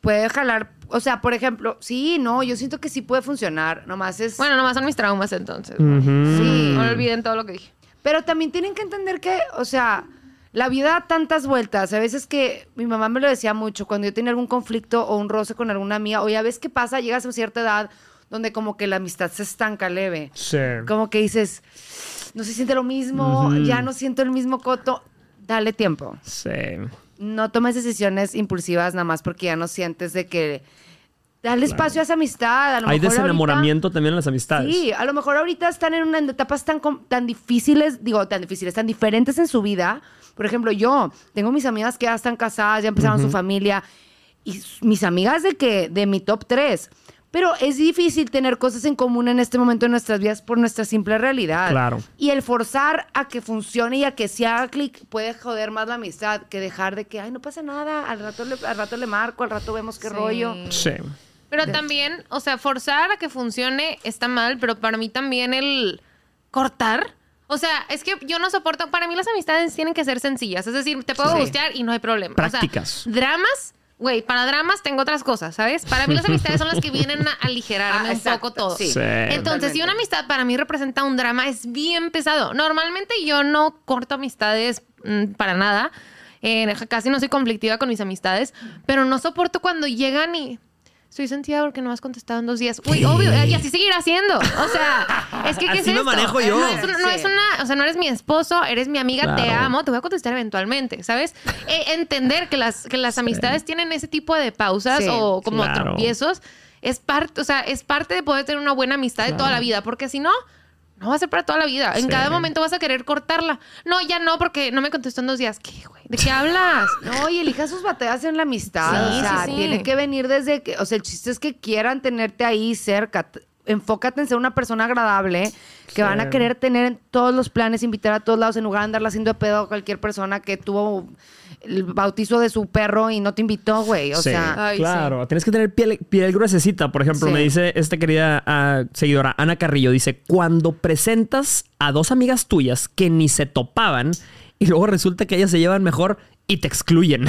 puede jalar. O sea, por ejemplo, sí, no, yo siento que sí puede funcionar. Nomás es. Bueno, nomás son mis traumas entonces. Ujú. sí. No olviden todo lo que dije. Pero también tienen que entender que, o sea, la vida da tantas vueltas. A veces que mi mamá me lo decía mucho, cuando yo tenía algún conflicto o un roce con alguna amiga, o ya ves qué pasa, llegas a cierta edad donde como que la amistad se estanca leve. Sí. Como que dices, no se siente lo mismo, ya no siento el mismo coto. Dale tiempo. Sí. No tomes decisiones impulsivas nada más porque ya no sientes de que Dale espacio a esa amistad. A lo Hay mejor ahorita- desenamoramiento también en las amistades. Sí, a lo mejor ahorita están en unas etapas tan, tan difíciles, digo, tan difíciles, tan diferentes en su vida. Por ejemplo, yo tengo mis amigas que ya están casadas, ya empezaron su familia, y mis amigas de que, de mi top 3. Pero es difícil tener cosas en común en este momento en nuestras vidas por nuestra simple realidad. Claro. Y el forzar a que funcione y a que se haga clic puede joder más la amistad que dejar de que, ay, no pasa nada, al rato le, al rato le marco, al rato vemos qué Sí. rollo. Sí. Pero también, o sea, forzar a que funcione está mal, pero para mí también el cortar. O sea, es que yo no soporto. Para mí las amistades tienen que ser sencillas. Es decir, te puedo Sí. gustear y no hay problema. Prácticas. O sea, dramas, güey, para dramas tengo otras cosas, ¿sabes? Para mí las amistades son las que vienen a aligerarme Ah, un exacto, poco todo. sí. Sí. Entonces, si una amistad para mí representa un drama, es bien pesado. Normalmente yo no corto amistades mm, para nada. Eh, casi no soy conflictiva con mis amistades, pero no soporto cuando llegan y. Estoy sentida porque no has contestado en dos días. Uy, obvio, y así seguirá haciendo. O sea, es que ¿qué Así es me esto? manejo yo. No es, una, no Sí. es una- o sea, no eres mi esposo, eres mi amiga, te amo, te voy a contestar eventualmente, ¿sabes? Eh, entender que las, que las amistades tienen ese tipo de pausas Sí, o como claro. tropiezos es parte, o sea, es parte de poder tener una buena amistad de toda la vida, porque si no, no va a ser para toda la vida. En Sí. cada momento vas a querer cortarla. No, ya no, porque no me contestó en dos días. ¿Qué, güey? ¿De qué hablas? No, y elija sus batallas en la amistad. Sí, o sea, sí, sí. tiene que venir desde que. O sea, el chiste es que quieran tenerte ahí cerca. Enfócate en ser una persona agradable que van a querer tener en todos los planes, invitar a todos lados en lugar de andarla haciendo de pedo a cualquier persona que tuvo el bautizo de su perro y no te invitó, güey. O Sí, sea, Ay, claro. Tienes que tener piel, piel gruesecita. Por ejemplo, Sí. me dice esta querida ah, seguidora, Ana Carrillo, dice, cuando presentas a dos amigas tuyas que ni se topaban y luego resulta que ellas se llevan mejor y te excluyen.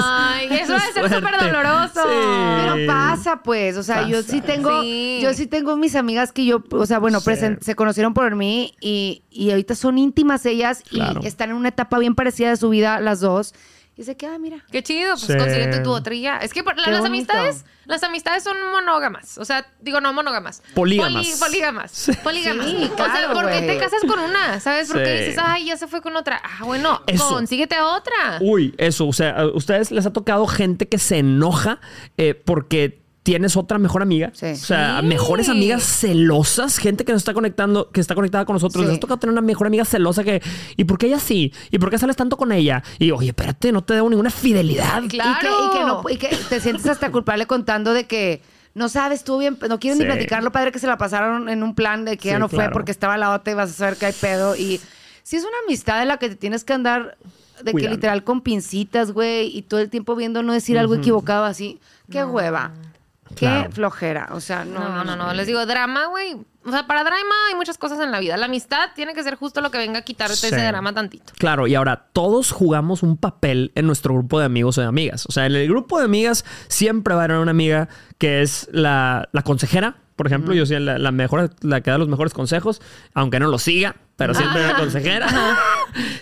Ay, eso debe ser súper doloroso. Sí. Pero pasa, pues. O sea, yo sí tengo. Sí. Yo sí tengo mis amigas que yo, o sea, bueno, Sí. presen- se conocieron por mí y, y ahorita son íntimas ellas Claro. y están en una etapa bien parecida de su vida, las dos. Y se queda, mira. Qué chido, pues Sí. consíguete tu otra y ya. Es que por- la- las amistades, las amistades son monógamas. O sea, digo, no monógamas. Polígamas. Poli- polígamas. Polígamas. Sí, o sea, ¿por qué te casas con una? ¿Sabes? Porque Sí. dices, ay, ya se fue con otra. Ah, bueno, Eso. consíguete a otra. Uy, eso, o sea, ¿a ustedes les ha tocado gente que se enoja eh, porque tienes otra mejor amiga? Sí. O sea, Sí. mejores amigas celosas, gente que nos está conectando, que está conectada con nosotros. Sí. Les ha tocado tener una mejor amiga celosa que, ¿y por qué ella sí? ¿Y por qué sales tanto con ella? Y, oye, espérate, no te debo ninguna fidelidad. Claro. Y que, y que no- y que te sientes hasta culpable contando de que no sabes, estuvo bien, no quieres Sí. ni platicar lo padre que se la pasaron en un plan de que ya no claro. fue porque estaba la otra y vas a saber que hay pedo. Y si es una amistad en la que te tienes que andar de Cuidando. que literal con pincitas, güey, y todo el tiempo viendo no decir algo equivocado así. Qué hueva. Qué Claro. flojera. O sea, no, No, no, no, Les digo, drama, güey. O sea, para drama hay muchas cosas en la vida. La amistad tiene que ser justo lo que venga a quitarte Sí. ese drama tantito. Claro, y ahora todos jugamos un papel en nuestro grupo de amigos o de amigas. O sea, en el grupo de amigas siempre va a haber una amiga que es la, la consejera. Por ejemplo, yo soy la, la mejor, la que da los mejores consejos, aunque no lo siga, pero siempre la consejera.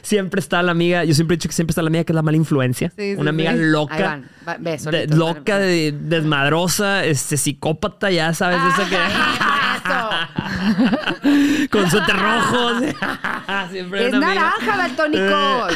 siempre está la amiga, yo siempre he dicho que siempre está la amiga que es la mala influencia. Sí, sí, una amiga sí. Loca. van. Va- ve, de- solitos, loca, de- desmadrosa, este, psicópata, ya sabes, esa que... con suéter rojo. siempre Es naranja, daltónicos.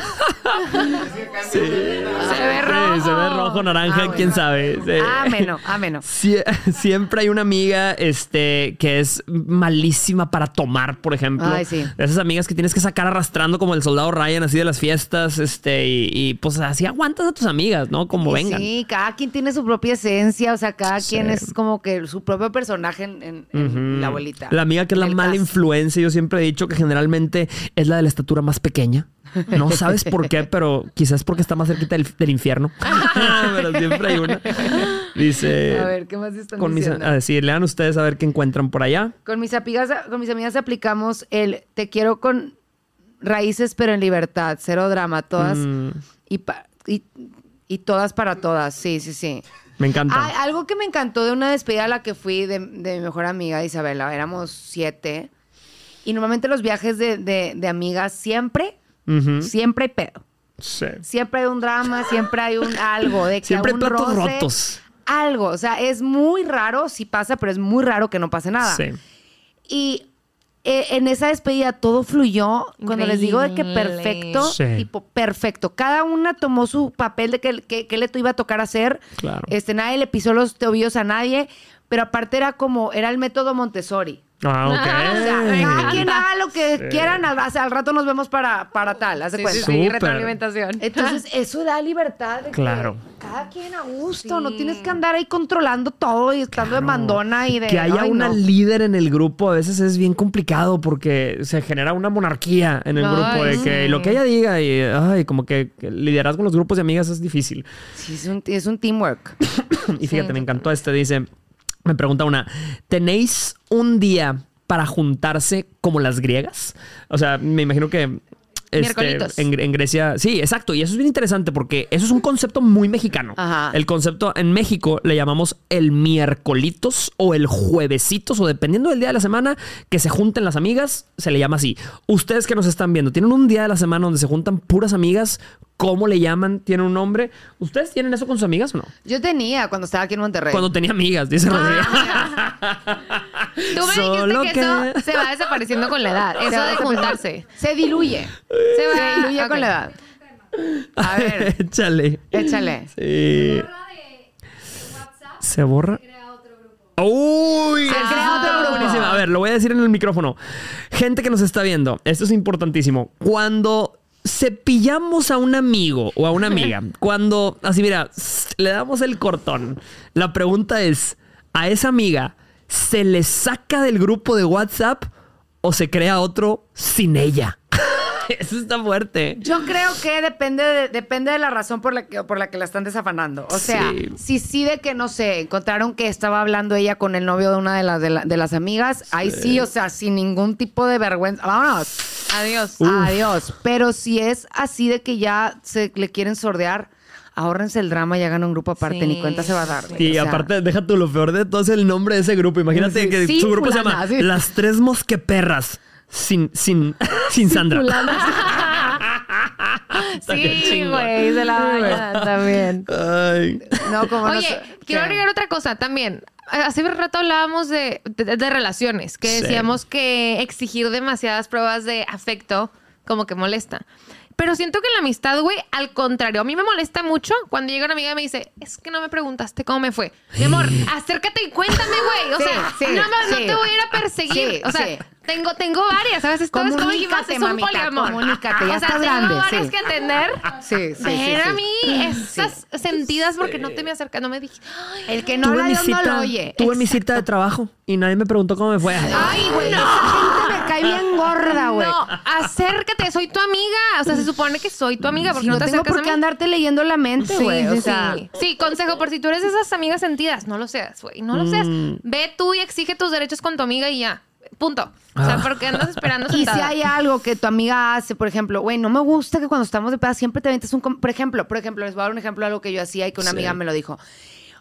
Se ve rojo. Sí, se ve rojo, naranja, Ah, bueno. quién sabe. Ameno, ameno. Sie- siempre hay una amiga este, que es malísima para tomar, por ejemplo. Ay, sí. Esas amigas que tienes que sacar arrastrando como el soldado Ryan, así de las fiestas, este, y, y, pues así aguantas a tus amigas, ¿no? Como vengan. Sí, cada quien tiene su propia esencia, o sea, cada Sí. quien es como que su propio personaje en, en- en Ujú. la abuelita. La amiga que es la mala influencia, yo siempre he dicho que generalmente es la de la estatura más pequeña. No sabes por qué, pero quizás porque está más cerquita del, del infierno. pero siempre hay una. Dice. A ver, ¿qué más están con mis, diciendo? a decir, lean ustedes a ver qué encuentran por allá. Con mis amigas, con mis amigas aplicamos el te quiero con raíces pero en libertad, cero drama, todas Mm, y, pa- y, y todas para todas, sí, sí, sí. me encanta. Ah, algo que me encantó de una despedida a la que fui de, de mi mejor amiga Isabela, éramos siete. Y normalmente los viajes de, de- de amigas siempre, siempre hay pedo. Sí. Siempre hay un drama, siempre hay un algo de que Siempre hay platos roce, rotos. Algo, o sea, es muy raro, sí pasa, pero es muy raro que no pase nada. Sí. Y eh, en esa despedida todo fluyó. Cuando les digo de que perfecto, Sí. tipo perfecto. Cada una tomó su papel de que, que, que le iba a tocar hacer. Claro. Este, nadie le pisó los tobillos a nadie. Pero aparte era como, era el método Montessori. Ah, ok. O sea, cada quien haga lo que quieran, al, al rato nos vemos para, para tal, haz de Sí, sí, cuenta. sí, retroalimentación. Entonces, eso da libertad de que Claro. cada quien a gusto, no tienes que andar ahí controlando todo y estando de mandona y de... Que haya ay, una no. líder en el grupo a veces es bien complicado porque se genera una monarquía en el Ay, grupo de que sí. lo que ella diga y ay, como que, que liderazgo en los grupos de amigas es difícil. Sí, es un, es un teamwork. Y fíjate, me encantó este, dice, me pregunta una, ¿tenéis un día para juntarse como las griegas? O sea, me imagino que... este, en, en Grecia, sí, exacto. Y eso es bien interesante porque eso es un concepto muy mexicano. Ajá. El concepto en México le llamamos el miércolitos o el juevesitos o dependiendo del día de la semana que se junten las amigas, se le llama así. Ustedes que nos están viendo, ¿tienen un día de la semana donde se juntan puras amigas? ¿Cómo le llaman? ¿Tienen un nombre? ¿Ustedes tienen eso con sus amigas o no? Yo tenía cuando estaba aquí en Monterrey. Cuando tenía amigas, dice Rocío. Tú me Solo dijiste que, que- eso se va desapareciendo con la edad. Eso va de juntarse. Se diluye. Se va Se diluye ok. con la edad. A ver, Échale. échale. Sí. ¿Se borra? Uy, Se crea otro grupo. A ver, lo voy a decir en el micrófono. Gente que nos está viendo, esto es importantísimo. Cuando cepillamos a un amigo o a una amiga, cuando así mira, le damos el cortón, la pregunta es, ¿a esa amiga se le saca del grupo de WhatsApp o se crea otro sin ella? Eso está fuerte. Yo creo que depende de, depende de la razón por la que por la que la están desafanando. O sea, Sí. si sí de que no sé, encontraron que estaba hablando ella con el novio de una de las de, la- de las amigas, ahí sí, o sea, sin ningún tipo de vergüenza. Vámonos. Adiós. Adiós. Pero si es así de que ya se le quieren sordear, ahórrense el drama y hagan un grupo aparte, Sí. ni cuenta se va a dar. Y O sea, aparte, deja tú lo peor de todo es el nombre de ese grupo. Imagínate Sí, que sí, su grupo se llama sí. Las Tres Mosqueperras. Sin, sin, sin Sandra. Sí, güey, se la bañan también. Ay. No, como no Oye, quiero agregar otra cosa también. Hace un rato hablábamos de, de- de relaciones, que Sí. decíamos que exigir demasiadas pruebas de afecto como que molesta. Pero siento que en la amistad, güey, al contrario, a mí me molesta mucho cuando llega una amiga y me dice, es que no me preguntaste cómo me fue. Mi amor, acércate y cuéntame, güey. O Sí, sea, sí, nada más sí. no te voy a ir a perseguir. O sea, tengo, tengo varias. A veces todo es como Comunícate, es un poliamor. comunícate, ya o sea, estás tengo grande, varias que atender. Sí, sí, sí, Pero a mí, esas sentidas porque no te me acercas, no me dije, "Ay, El que no habla no lo oye. tuve mi cita de trabajo y nadie me preguntó cómo me fue. Ay, güey, cae bien gorda, güey. No, acércate, soy tu amiga. O sea, se supone que soy tu amiga porque Si no, te tengo acercas por a qué mí. andarte leyendo la mente, Sí, güey. sí, o sea, sí. Sí, consejo, por si tú eres de esas amigas sentidas, no lo seas, güey. No lo seas. Mm. Ve tú y exige tus derechos con tu amiga y ya. Punto. O sea, Ah. porque andas esperando Y si hay algo que tu amiga hace, por ejemplo, güey, no me gusta que cuando estamos de peda siempre te avientes un... Por ejemplo, por ejemplo, les voy a dar un ejemplo de algo que yo hacía y que una Sí. amiga me lo dijo.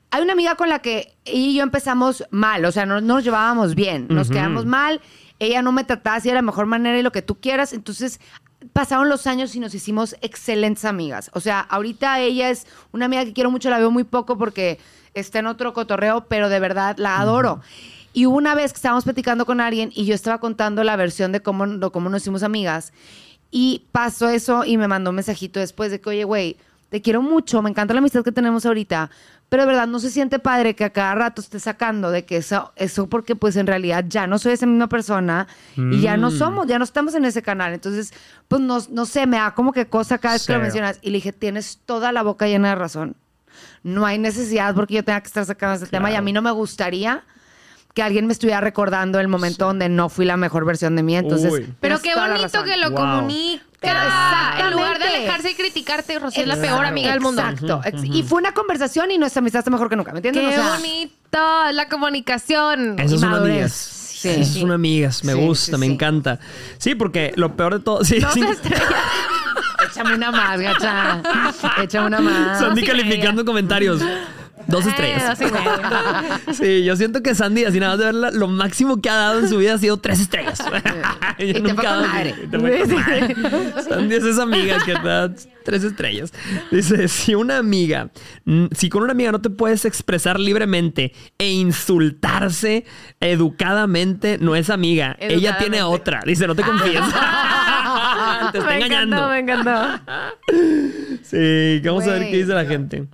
Hay una amiga con la que y yo empezamos mal, o sea, no, no nos llevábamos bien, nos quedamos mal, ella no me trataba así de la mejor manera y lo que tú quieras, entonces pasaron los años y nos hicimos excelentes amigas. O sea, ahorita ella es una amiga que quiero mucho, la veo muy poco porque está en otro cotorreo, pero de verdad la adoro. Y hubo una vez que estábamos platicando con alguien y yo estaba contando la versión de cómo, de cómo nos hicimos amigas. Y pasó eso y me mandó un mensajito después de que, oye, güey, te quiero mucho, me encanta la amistad que tenemos ahorita, pero de verdad no se siente padre que a cada rato esté sacando de que eso, eso porque pues en realidad ya no soy esa misma persona y ya no Mm. somos, ya no estamos en ese canal. Entonces, pues no, no sé, me da como que cosa cada vez que lo Sí. mencionas. Y le dije, tienes toda la boca llena de razón. No hay necesidad porque yo tenga que estar sacando ese tema y a Claro. mí no me gustaría que alguien me estuviera recordando el momento donde no fui la mejor versión de mí. Entonces, Uy. Pero qué bonito que lo Wow. comunica. En lugar de alejarse y criticarte, Rocío es la peor amiga del mundo. Exacto. ex- Y fue una conversación y nuestra amistad está mejor que nunca, ¿me entiendes? Qué O sea, bonito, la comunicación. Esas son amigas. Sí. Esas son amigas. Me Sí, gusta, sí, me sí. encanta. Sí, porque lo peor de todo. Sí, No. Échame una más, gacha. Échame una más. Sandy calificando comentarios. Dos Eh, estrellas. dos medio. Sí, yo siento que Sandy, así nada más de verla, lo máximo que ha dado en su vida ha sido tres estrellas. Yo Y te fue madre. y te fue con madre. Sandy es esa amiga que te da tres estrellas. Dice, si una amiga, si con una amiga no te puedes expresar libremente e insultarse educadamente, no es amiga. Ella tiene otra. Dice, no te confíes. te está me engañando. encantó, me encantó. Sí, vamos a ver qué dice la gente.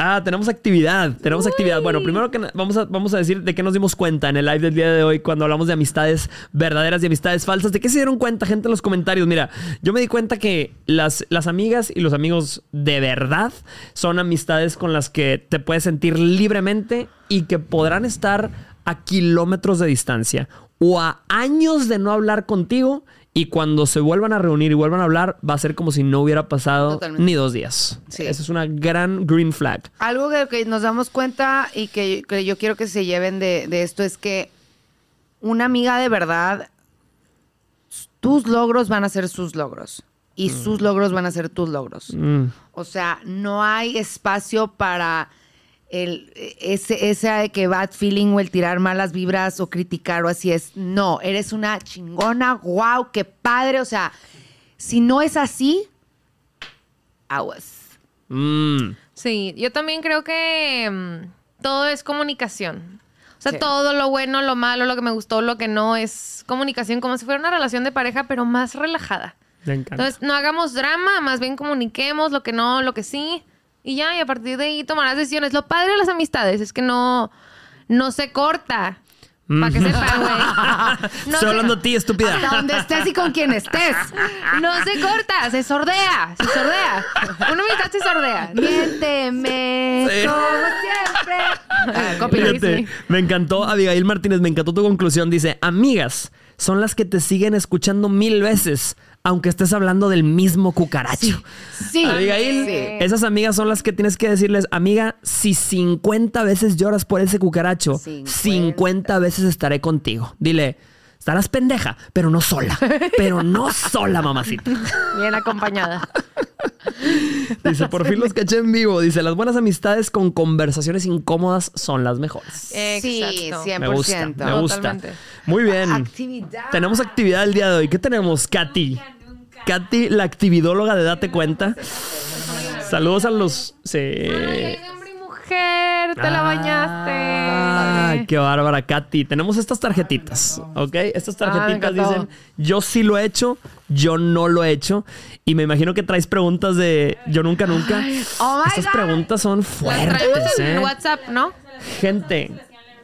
Ah, tenemos actividad, tenemos actividad. Bueno, primero que vamos a, vamos a decir de qué nos dimos cuenta en el live del día de hoy cuando hablamos de amistades verdaderas y amistades falsas. ¿De qué se dieron cuenta, gente, en los comentarios? Mira, yo me di cuenta que las, las amigas y los amigos de verdad son amistades con las que te puedes sentir libremente y que podrán estar a kilómetros de distancia o a años de no hablar contigo y cuando se vuelvan a reunir y vuelvan a hablar va a ser como si no hubiera pasado Totalmente. ni dos días. Sí. Esa es una gran green flag. Algo que, que nos damos cuenta y que, que yo quiero que se lleven de, de esto es que una amiga de verdad, tus logros van a ser sus logros y sus logros van a ser tus logros. Mm. O sea, no hay espacio para el, ese, ese de que bad feeling o el tirar malas vibras o criticar o así es. No, eres una chingona, wow, qué padre. O sea, si no es así, aguas. Mm. Sí, yo también creo que mm, todo es comunicación. O sea, Sí. todo lo bueno, lo malo, lo que me gustó, lo que no, es comunicación, como si fuera una relación de pareja, pero más relajada. Me encanta. Entonces, no hagamos drama, más bien comuniquemos lo que no, lo que sí. Y ya, y a partir de ahí tomarás decisiones. Lo padre de las amistades es que no, no se corta. Para que sepan, güey. No Estoy hablando a ti, estúpida. Hasta donde estés y con quien estés. No se corta, se sordea, se sordea. Una amistad se sordea. Miénteme Sí. como siempre. Ah. Fíjate, sí. me encantó, Abigail Martínez, me encantó tu conclusión. Dice, amigas son las que te siguen escuchando mil veces, aunque estés hablando del mismo cucaracho. Sí. Abigail, Sí. esas amigas son las que tienes que decirles, amiga, si 50 veces lloras por ese cucaracho, 50, 50. veces estaré contigo. Dile, estarás pendeja, pero no sola. Pero no sola, mamacita. Bien acompañada. Dice, por fin los caché en vivo. Dice, las buenas amistades con conversaciones incómodas son las mejores. Sí, Exacto. 100%. Me gusta, me gusta. Totalmente. Muy bien. Actividad. Tenemos actividad el día de hoy. ¿Qué tenemos, Katy? Katy, la actividóloga de Date Cuenta. Saludos a los... Sí. Ay, hombre y mujer, te la Ah, bañaste. qué bárbara, Katy. Tenemos estas tarjetitas, ¿ok? Estas Ah, tarjetitas dicen, yo sí lo he hecho, yo no lo he hecho. Y me imagino que traes preguntas de yo nunca, nunca. oh my Estas God. preguntas son Las traemos fuertes, en ¿eh? WhatsApp, ¿no? Gente,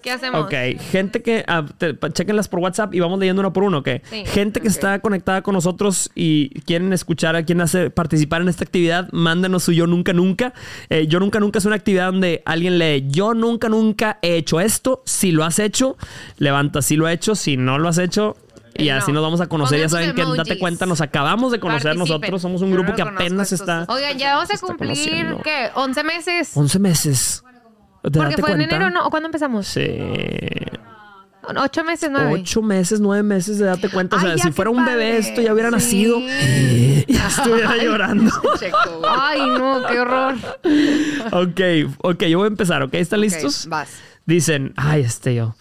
¿Qué hacemos? Ok, gente que. ah, te- chéquenlas por WhatsApp y vamos leyendo uno por uno, ¿ok? Sí. Gente que está conectada con nosotros y quieren escuchar a quien hace participar en esta actividad, mándanos su Yo Nunca Nunca. Eh, yo Nunca Nunca es una actividad donde alguien lee Yo Nunca Nunca he hecho esto. Si lo has hecho, levanta si lo he hecho. Si no lo has hecho. Y No. así nos vamos a conocer. Pongan ya saben que Date. Cuenta nos acabamos de conocer Participen. nosotros. Somos un grupo no que apenas estos está. Oigan, ya vamos a cumplir. ¿qué? ¿11 meses? 11 meses. ¿De Porque fue en enero, ¿no? ¿O cuándo empezamos? Sí. ¿Ocho meses, nueve? Ocho meses, nueve meses de date cuenta. O sea, si fuera un bebé, padre. esto ya hubiera Sí. nacido. Ya estuviera llorando. Checo. Ay, no, qué horror. ok, ok, yo voy a empezar, ¿ok? ¿Están listos? vas. Dicen, ay, este yo.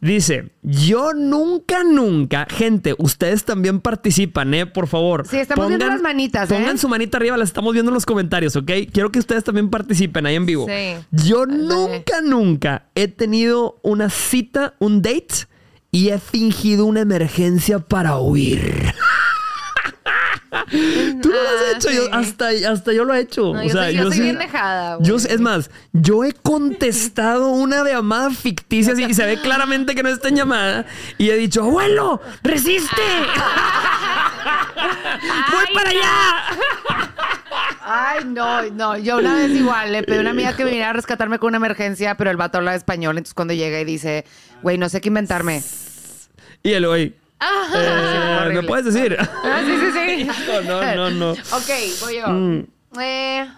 Dice, yo nunca, nunca, gente, ustedes también participan, ¿eh? Por favor. Sí, estamos viendo las manitas, ¿eh? Pongan su manita arriba, las estamos viendo en los comentarios, ¿ok? Quiero que ustedes también participen ahí en vivo. Sí. Yo nunca, nunca he tenido una cita, un date, y he fingido una emergencia para huir. Tú no lo has Ah, hecho, yo- hasta, hasta yo lo he hecho. No, o yo sea, soy- yo soy sí- bien dejada, yo, es más, yo he contestado una llamada ficticia así, y se ve claramente que no está en llamada. Y he dicho, abuelo, resiste. Voy para allá. Ay, no, no. Yo una vez igual le pedí a una amiga que viniera a rescatarme con una emergencia, pero el vato habla español. Entonces cuando llega y dice, güey, no sé qué inventarme. Y el güey, Eh. ¿me puedes decir? ah, sí, sí, sí. no, no, no, no. Ok, voy yo. Mm. Eh,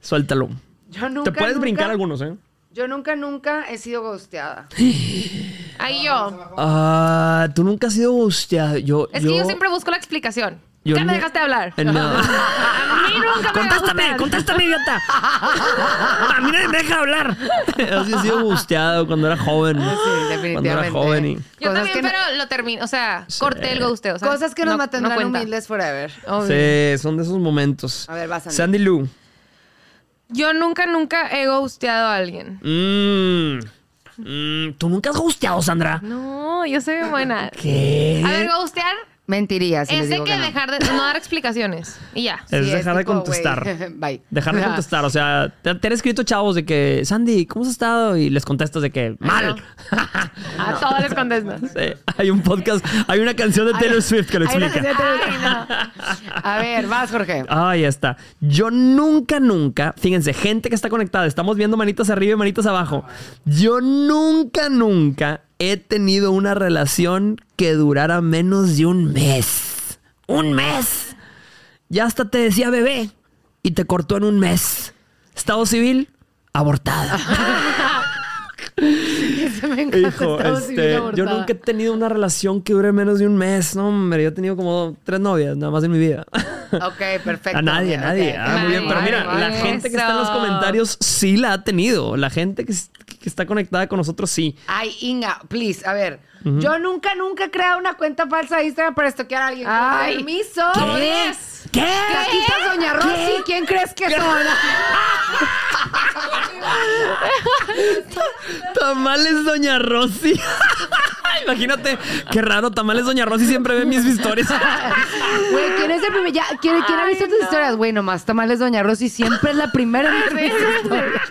Suéltalo. yo nunca. Te puedes nunca- brincar algunos, ¿eh? Yo nunca, nunca he sido ghosteada. Ahí yo. Ah, tú nunca has sido gusteada. Yo, Es que yo siempre busco la explicación. Yo ¿Qué me dejaste de hablar? Eh, no. A mí nunca me Contéstame, gustan. contéstame, idiota. A mí nadie me deja hablar. Así he sido gusteado cuando era joven. Sí, Cuando definitivamente. era joven y... Yo Cosas también, que no- pero lo termino. O sea, corté el guste. O sea, Cosas que nos no- mantendrán no cuenta. humildes forever. Obvio. Sí, son de esos momentos. A ver, vas, Sandy. Sandy Lou. Yo nunca, nunca he gusteado a alguien. Mm. Mm, ¿Tú nunca has gusteado, Sandra? No, yo soy buena. ¿Qué? A ver, gustear Mentiría si les es de que que no. dejar de no dar explicaciones. Y ya. Es Sí, dejar de tipo, contestar. Bye. Dejar de contestar. O sea, te, te han escrito chavos de que, Sandy, ¿cómo has estado? Y les contestas de que, mal. A todos les contestas. Sí, hay un podcast, hay una canción de Taylor Swift que lo Hay una explica. A ver, vas, Jorge. Ahí está. Yo nunca, nunca, fíjense, gente que está conectada, estamos viendo manitas arriba y manitas abajo. Yo nunca, nunca he tenido una relación que durara menos de un mes. Un mes. Ya hasta te decía bebé y te cortó en un mes. Estado civil, abortada. Me encanta, Hijo, estado civil este, yo nunca he tenido una relación que dure menos de un mes. No, hombre, yo he tenido como tres novias nada más en mi vida. Ok, perfecto. A nadie, a nadie. Ah, muy bien, pero mira, la gente que está en los comentarios sí la ha tenido. La gente que, que está conectada con nosotros sí. Ay, Inga, please, a ver. Yo nunca, nunca he creado una cuenta falsa de Instagram para estoquear a alguien. Con Ay. permiso. ¿Qué? ¿Qué? Caquitas Doña Rosy, ¿quién crees que son? Tamales Doña Rosy. Imagínate, qué raro. Tamales Doña Rosy siempre ve mis historias. Güey, ¿quién es el primer? Ya, ¿quién, quién ha visto tus no. historias? Güey, nomás tamales Doña Rosy siempre es la primera en mis historias.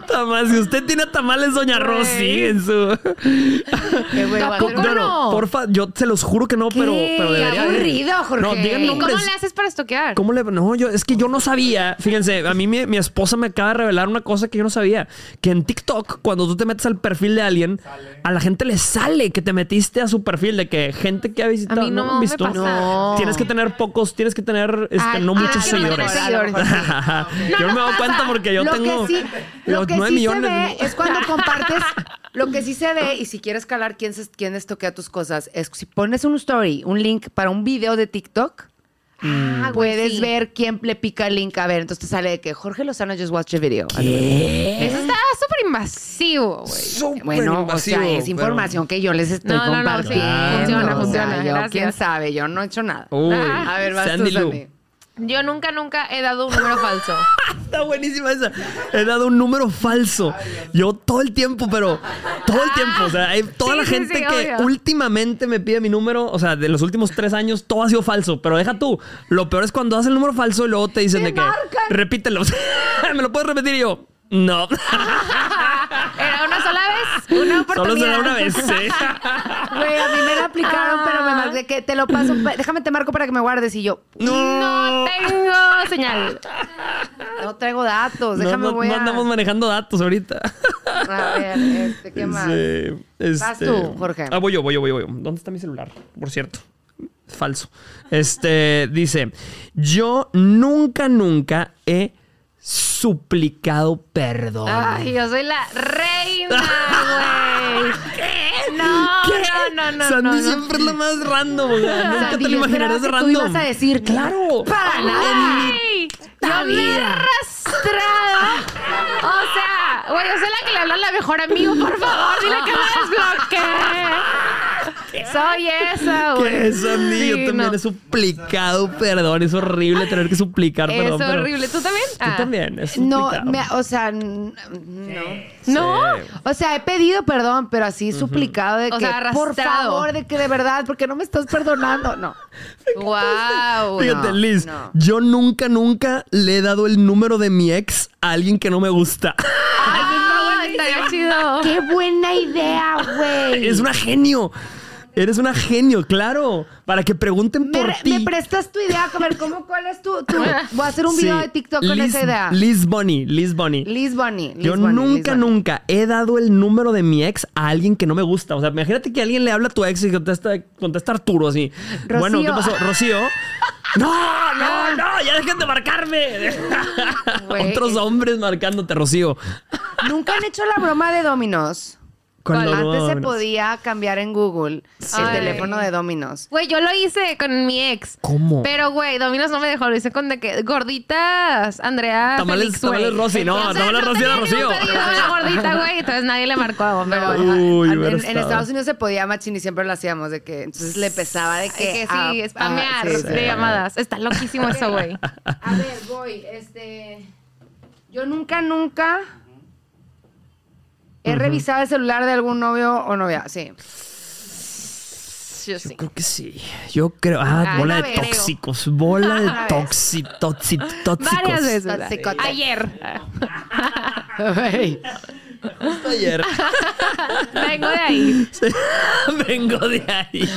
Tamales, si usted tiene tamales Doña Rosy en su. Qué güey, va a ser- ¿Tampoco No, no, no? porfa, yo se los juro que no, pero, ¿Qué? pero debería. aburrido, Jorge. No, díganme ¿Y un cómo nombres. le haces para estoquear? ¿Cómo le.? No, yo, es que yo no sabía. Fíjense, a mí mi, mi esposa me acaba de revelar una cosa que yo no sabía. Que en TikTok, cuando tú te metes al perfil de alguien, a la gente le sale que te metiste a su perfil de que gente que ha visitado. A mí no han me visto. pasa. No. Tienes que tener pocos, tienes que tener este, Ay, no muchos no seguidores. yo no me doy cuenta porque yo lo tengo que sí, lo los que nueve sí millones. se ve es cuando compartes lo que sí se ve y si quieres calar quién, se, quién estoquea tus cosas es si pones un story un link para un video de TikTok Ah, puedes sí. ver quién le pica el link. A ver entonces te sale de que Jorge Lozano just watched a video. Eso está súper invasivo, güey. Súper bueno o invasivo, sea es pero- información que yo les estoy No, no, no, sí, compartiendo. funciona, o sea, funciona, yo, quién sabe yo no he hecho nada. Uy, a ver vas Sandy tú Lou. Sandy Yo nunca, nunca he dado un número falso. Está buenísima esa. He dado un número falso. Yo todo el tiempo, pero todo el tiempo. O sea, hay toda Sí, la gente sí, que obvio. últimamente me pide mi número, o sea, de los últimos tres años, todo ha sido falso. Pero deja tú. Lo peor es cuando das el número falso y luego te dicen de que marcan. repítelo. ¿Me lo puedes repetir? Y yo, no. ¿Era una Solo oportunidad. será una vez. sí. Güey, a mí me la aplicaron, pero me marqué que te lo paso. Déjame te marco para que me guardes. Y yo, No tengo señal. no traigo datos. Déjame no- voy no a. andamos manejando datos ahorita. A ver, este, ¿qué más? Sí, Vas este- tú, Jorge. Ah, voy yo, voy yo, voy yo, voy yo. ¿Dónde está mi celular? Por cierto. Falso. Este dice: Yo nunca, nunca he suplicado perdón. Ay, yo soy la reina, güey. No, ¿Qué? no, no, no. Sandy no, no. siempre es la más random, güey. Nunca Sandy, te lo imaginarás random. tú ibas a decir, claro. Para nada. Yo me he arrastrado. O sea, güey, yo soy la que le habla a la mejor amigo, por favor, dile que me desbloquee. Soy esa, güey. ¿Qué es, Sandy? yo Sí, también no. he suplicado perdón. Es horrible tener que suplicar Es perdón. pero horrible. ¿Tú también? Tú Ah. también. Es No, me- o sea, no. ¿No? Sí. O sea, he pedido perdón, pero así suplicado de O que, sea, por favor, de que de verdad, porque no me estás perdonando. No. Wow. Fíjate, no, Liz, no. yo nunca, nunca le he dado el número de mi ex a alguien que no me gusta. Estaría chido. ¡Qué buena idea, güey! Eres una genio. Eres una genio, claro. Para que pregunten ¿Me, por ti. me prestas tu idea? A ver, ¿cómo, ¿cuál es tu, tu- Voy a hacer un video Sí. de TikTok con Liz, esa idea. Liz Bunny, Liz Bunny. Liz Bunny. Liz Yo Bunny, nunca, Liz Bunny. nunca he dado el número de mi ex a alguien que no me gusta. O sea, imagínate que alguien le habla a tu ex y contesta, contesta Arturo así. Rocío. Bueno, ¿qué pasó? Rocío. No, no, no, ya dejen de marcarme. Güey, Otros es- hombres marcándote, Rocío. Nunca han hecho la broma de Dominos. ¿Cuál ¿Cuál? logo? Antes se podía cambiar en Google el Ay. teléfono de Dominos. Güey, yo lo hice con mi ex. ¿Cómo? Pero, güey, Dominos no me dejó. Lo hice con de que gorditas, Andrea. Tamales- Félix, tamales Rosy, no, Entonces, tamales Rosy era Rocío. gordita, güey. Entonces nadie le marcó. Pero, Uy, en, en estado. Estados Unidos se podía machín y siempre lo hacíamos de que entonces le pesaba de que, que ah, sí, spamear sí, sí. de llamadas. Está loquísimo eso, güey. A ver, voy, este yo nunca nunca he revisado el celular de algún novio o novia, sí. Yo Yo sí. creo que sí. Yo creo. Ah, Ay, bola de creo. tóxicos. Bola de toxi, toxi, tóxicos. Varias veces. Ayer. Justo ayer. Vengo de ahí. Vengo de ahí.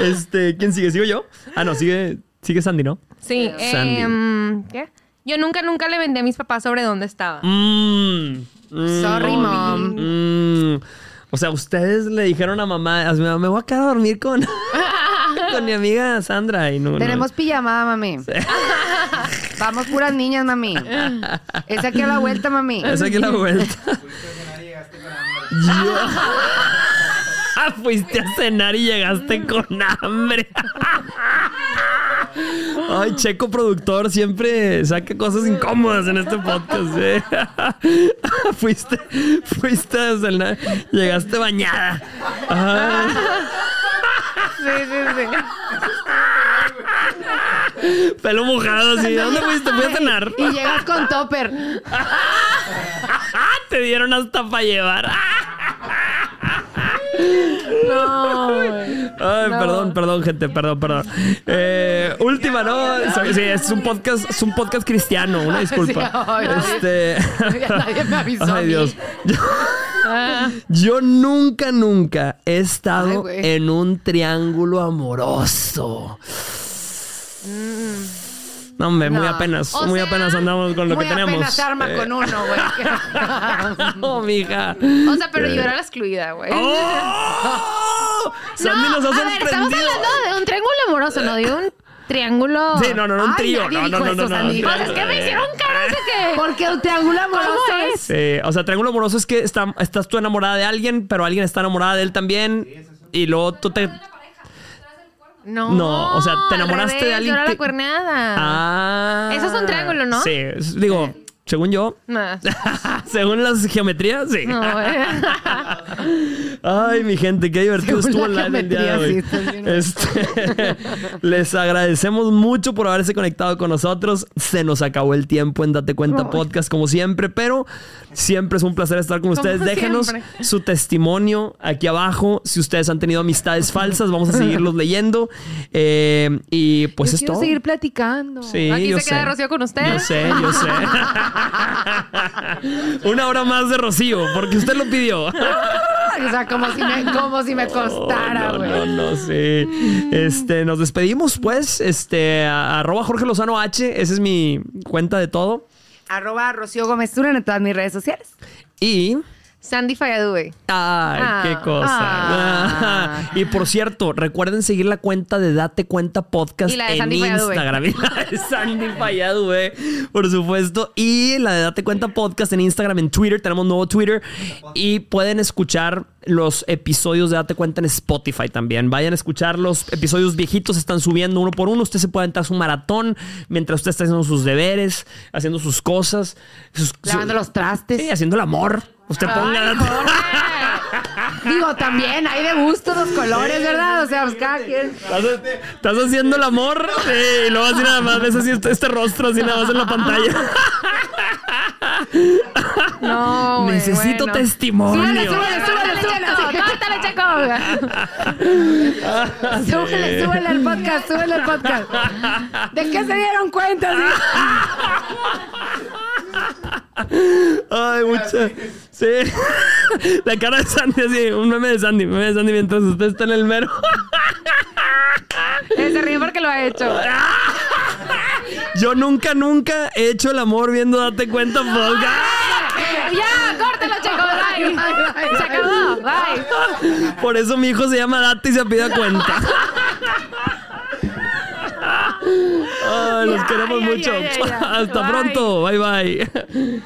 este, ¿quién sigue? ¿Sigo yo? Ah, no, sigue, sigue Sandy, ¿no? Sí. Sandy. em, ¿Qué? Yo nunca, nunca le vendí a mis papás sobre dónde estaba. Mm, mm, Sorry, mom. mm. O sea, ustedes le dijeron a mamá, a mamá, me voy a quedar a dormir con, con mi amiga Sandra. Y no, no. Tenemos pijamada, mami. Vamos puras niñas, mami. Es aquí a la vuelta, mami. Es aquí la vuelta. Yo... Ah, Fuiste a cenar y llegaste con hambre. Ay, Checo productor siempre saca cosas incómodas en este podcast. ¿eh? fuiste, fuiste a cenar, llegaste bañada. Sí, sí, sí. pelo mojado así. ¿Dónde fuiste? Fui a cenar. Y llegas con topper. Te dieron hasta para llevar. Ay, perdón, perdón, gente, perdón, perdón. Eh, última, ¿no? Sí, es un podcast, es un podcast cristiano, una disculpa. Ay, ay. este. Nadie me avisó a Ay. Dios. Yo, yo nunca, nunca he estado en un triángulo amoroso. No, hombre, muy No. apenas, O muy sea, apenas andamos con lo Muy que teníamos. apenas se arma Eh, con uno, güey. No, mija. O sea, pero yo era la excluida, güey. ¡Oh! Sandy nos ha a ver, estamos hablando de un triángulo amoroso, no de un triángulo. Sí, no, no, no, un Ay, trío. No, no, no, no, no. Pues es que me hicieron cara de que. Porque un triángulo amoroso ¿Cómo es. o sea, triángulo amoroso es que está- estás tú enamorada de alguien, pero alguien está enamorada de él también. Y luego tú te. No, No, o sea, te enamoraste de revés, alguien Yo era que- la cuerneada. Ah. Eso es un triángulo, ¿no? Sí, digo, según yo. No. según las geometrías, sí. No. Ay, mi gente, qué divertido Según estuvo live el día de hoy. sí. Este, les agradecemos mucho por haberse conectado con nosotros. Se nos acabó el tiempo en Date Cuenta. Podcast, como siempre, pero siempre es un placer estar con ustedes. Déjenos siempre. su testimonio aquí abajo. Si ustedes han tenido amistades falsas, vamos a seguirlos leyendo. Eh, y pues Yo es quiero todo. seguir platicando. Sí, Aquí yo se queda sé. Rocío con ustedes. Yo sé, yo sé. Una hora más de Rocío, porque usted lo pidió. O sea, como si me, como si me costara, no, güey. no, no, sí. Este, nos despedimos, pues. Este, a- arroba Jorge Lozano H. Esa es mi cuenta de todo. Arroba Rocío Gómez Turan en todas mis redes sociales. Y. Sandy Falladue. Ay, Ah, qué cosa. ah. y por cierto, recuerden seguir la cuenta de Date Cuenta Podcast Y la de en Sandy. Instagram. Y la de Sandy Falladue, por supuesto. Y la de Date Cuenta Podcast en Instagram, en Twitter. Tenemos nuevo Twitter. Y pueden escuchar los episodios de Date Cuenta en Spotify también. Vayan a escuchar los episodios viejitos. Están subiendo uno por uno. Usted se puede entrar su maratón mientras usted está haciendo sus deberes, haciendo sus cosas. sus- Lavando su- los trastes. Sí, haciendo el amor. Usted ponga. Ay, Digo, también hay de gusto los colores, ¿verdad? O sea, pues cada quien. Estás, haciendo el amor sí, y luego así nada más ves así este, este rostro así nada más en la pantalla. No, güey, Necesito bueno. testimonio. Súbele, súbele, súbele, Checo, súbele. Súbele, súbele al podcast, súbele al podcast. ¿De qué se dieron cuenta? sí? Ay, mucha. Sí. La cara de Sandy así, un meme de Sandy, meme de Sandy mientras usted está en el mero. Se ríe porque lo ha hecho. Yo nunca, nunca he hecho el amor viendo Date Cuenta podcast. Ya, córtalo, Checo. Bye. Se acabó. Bye. Por eso mi hijo se llama Date y se pide cuenta. Ah, los queremos mucho. Hasta pronto. Bye, bye.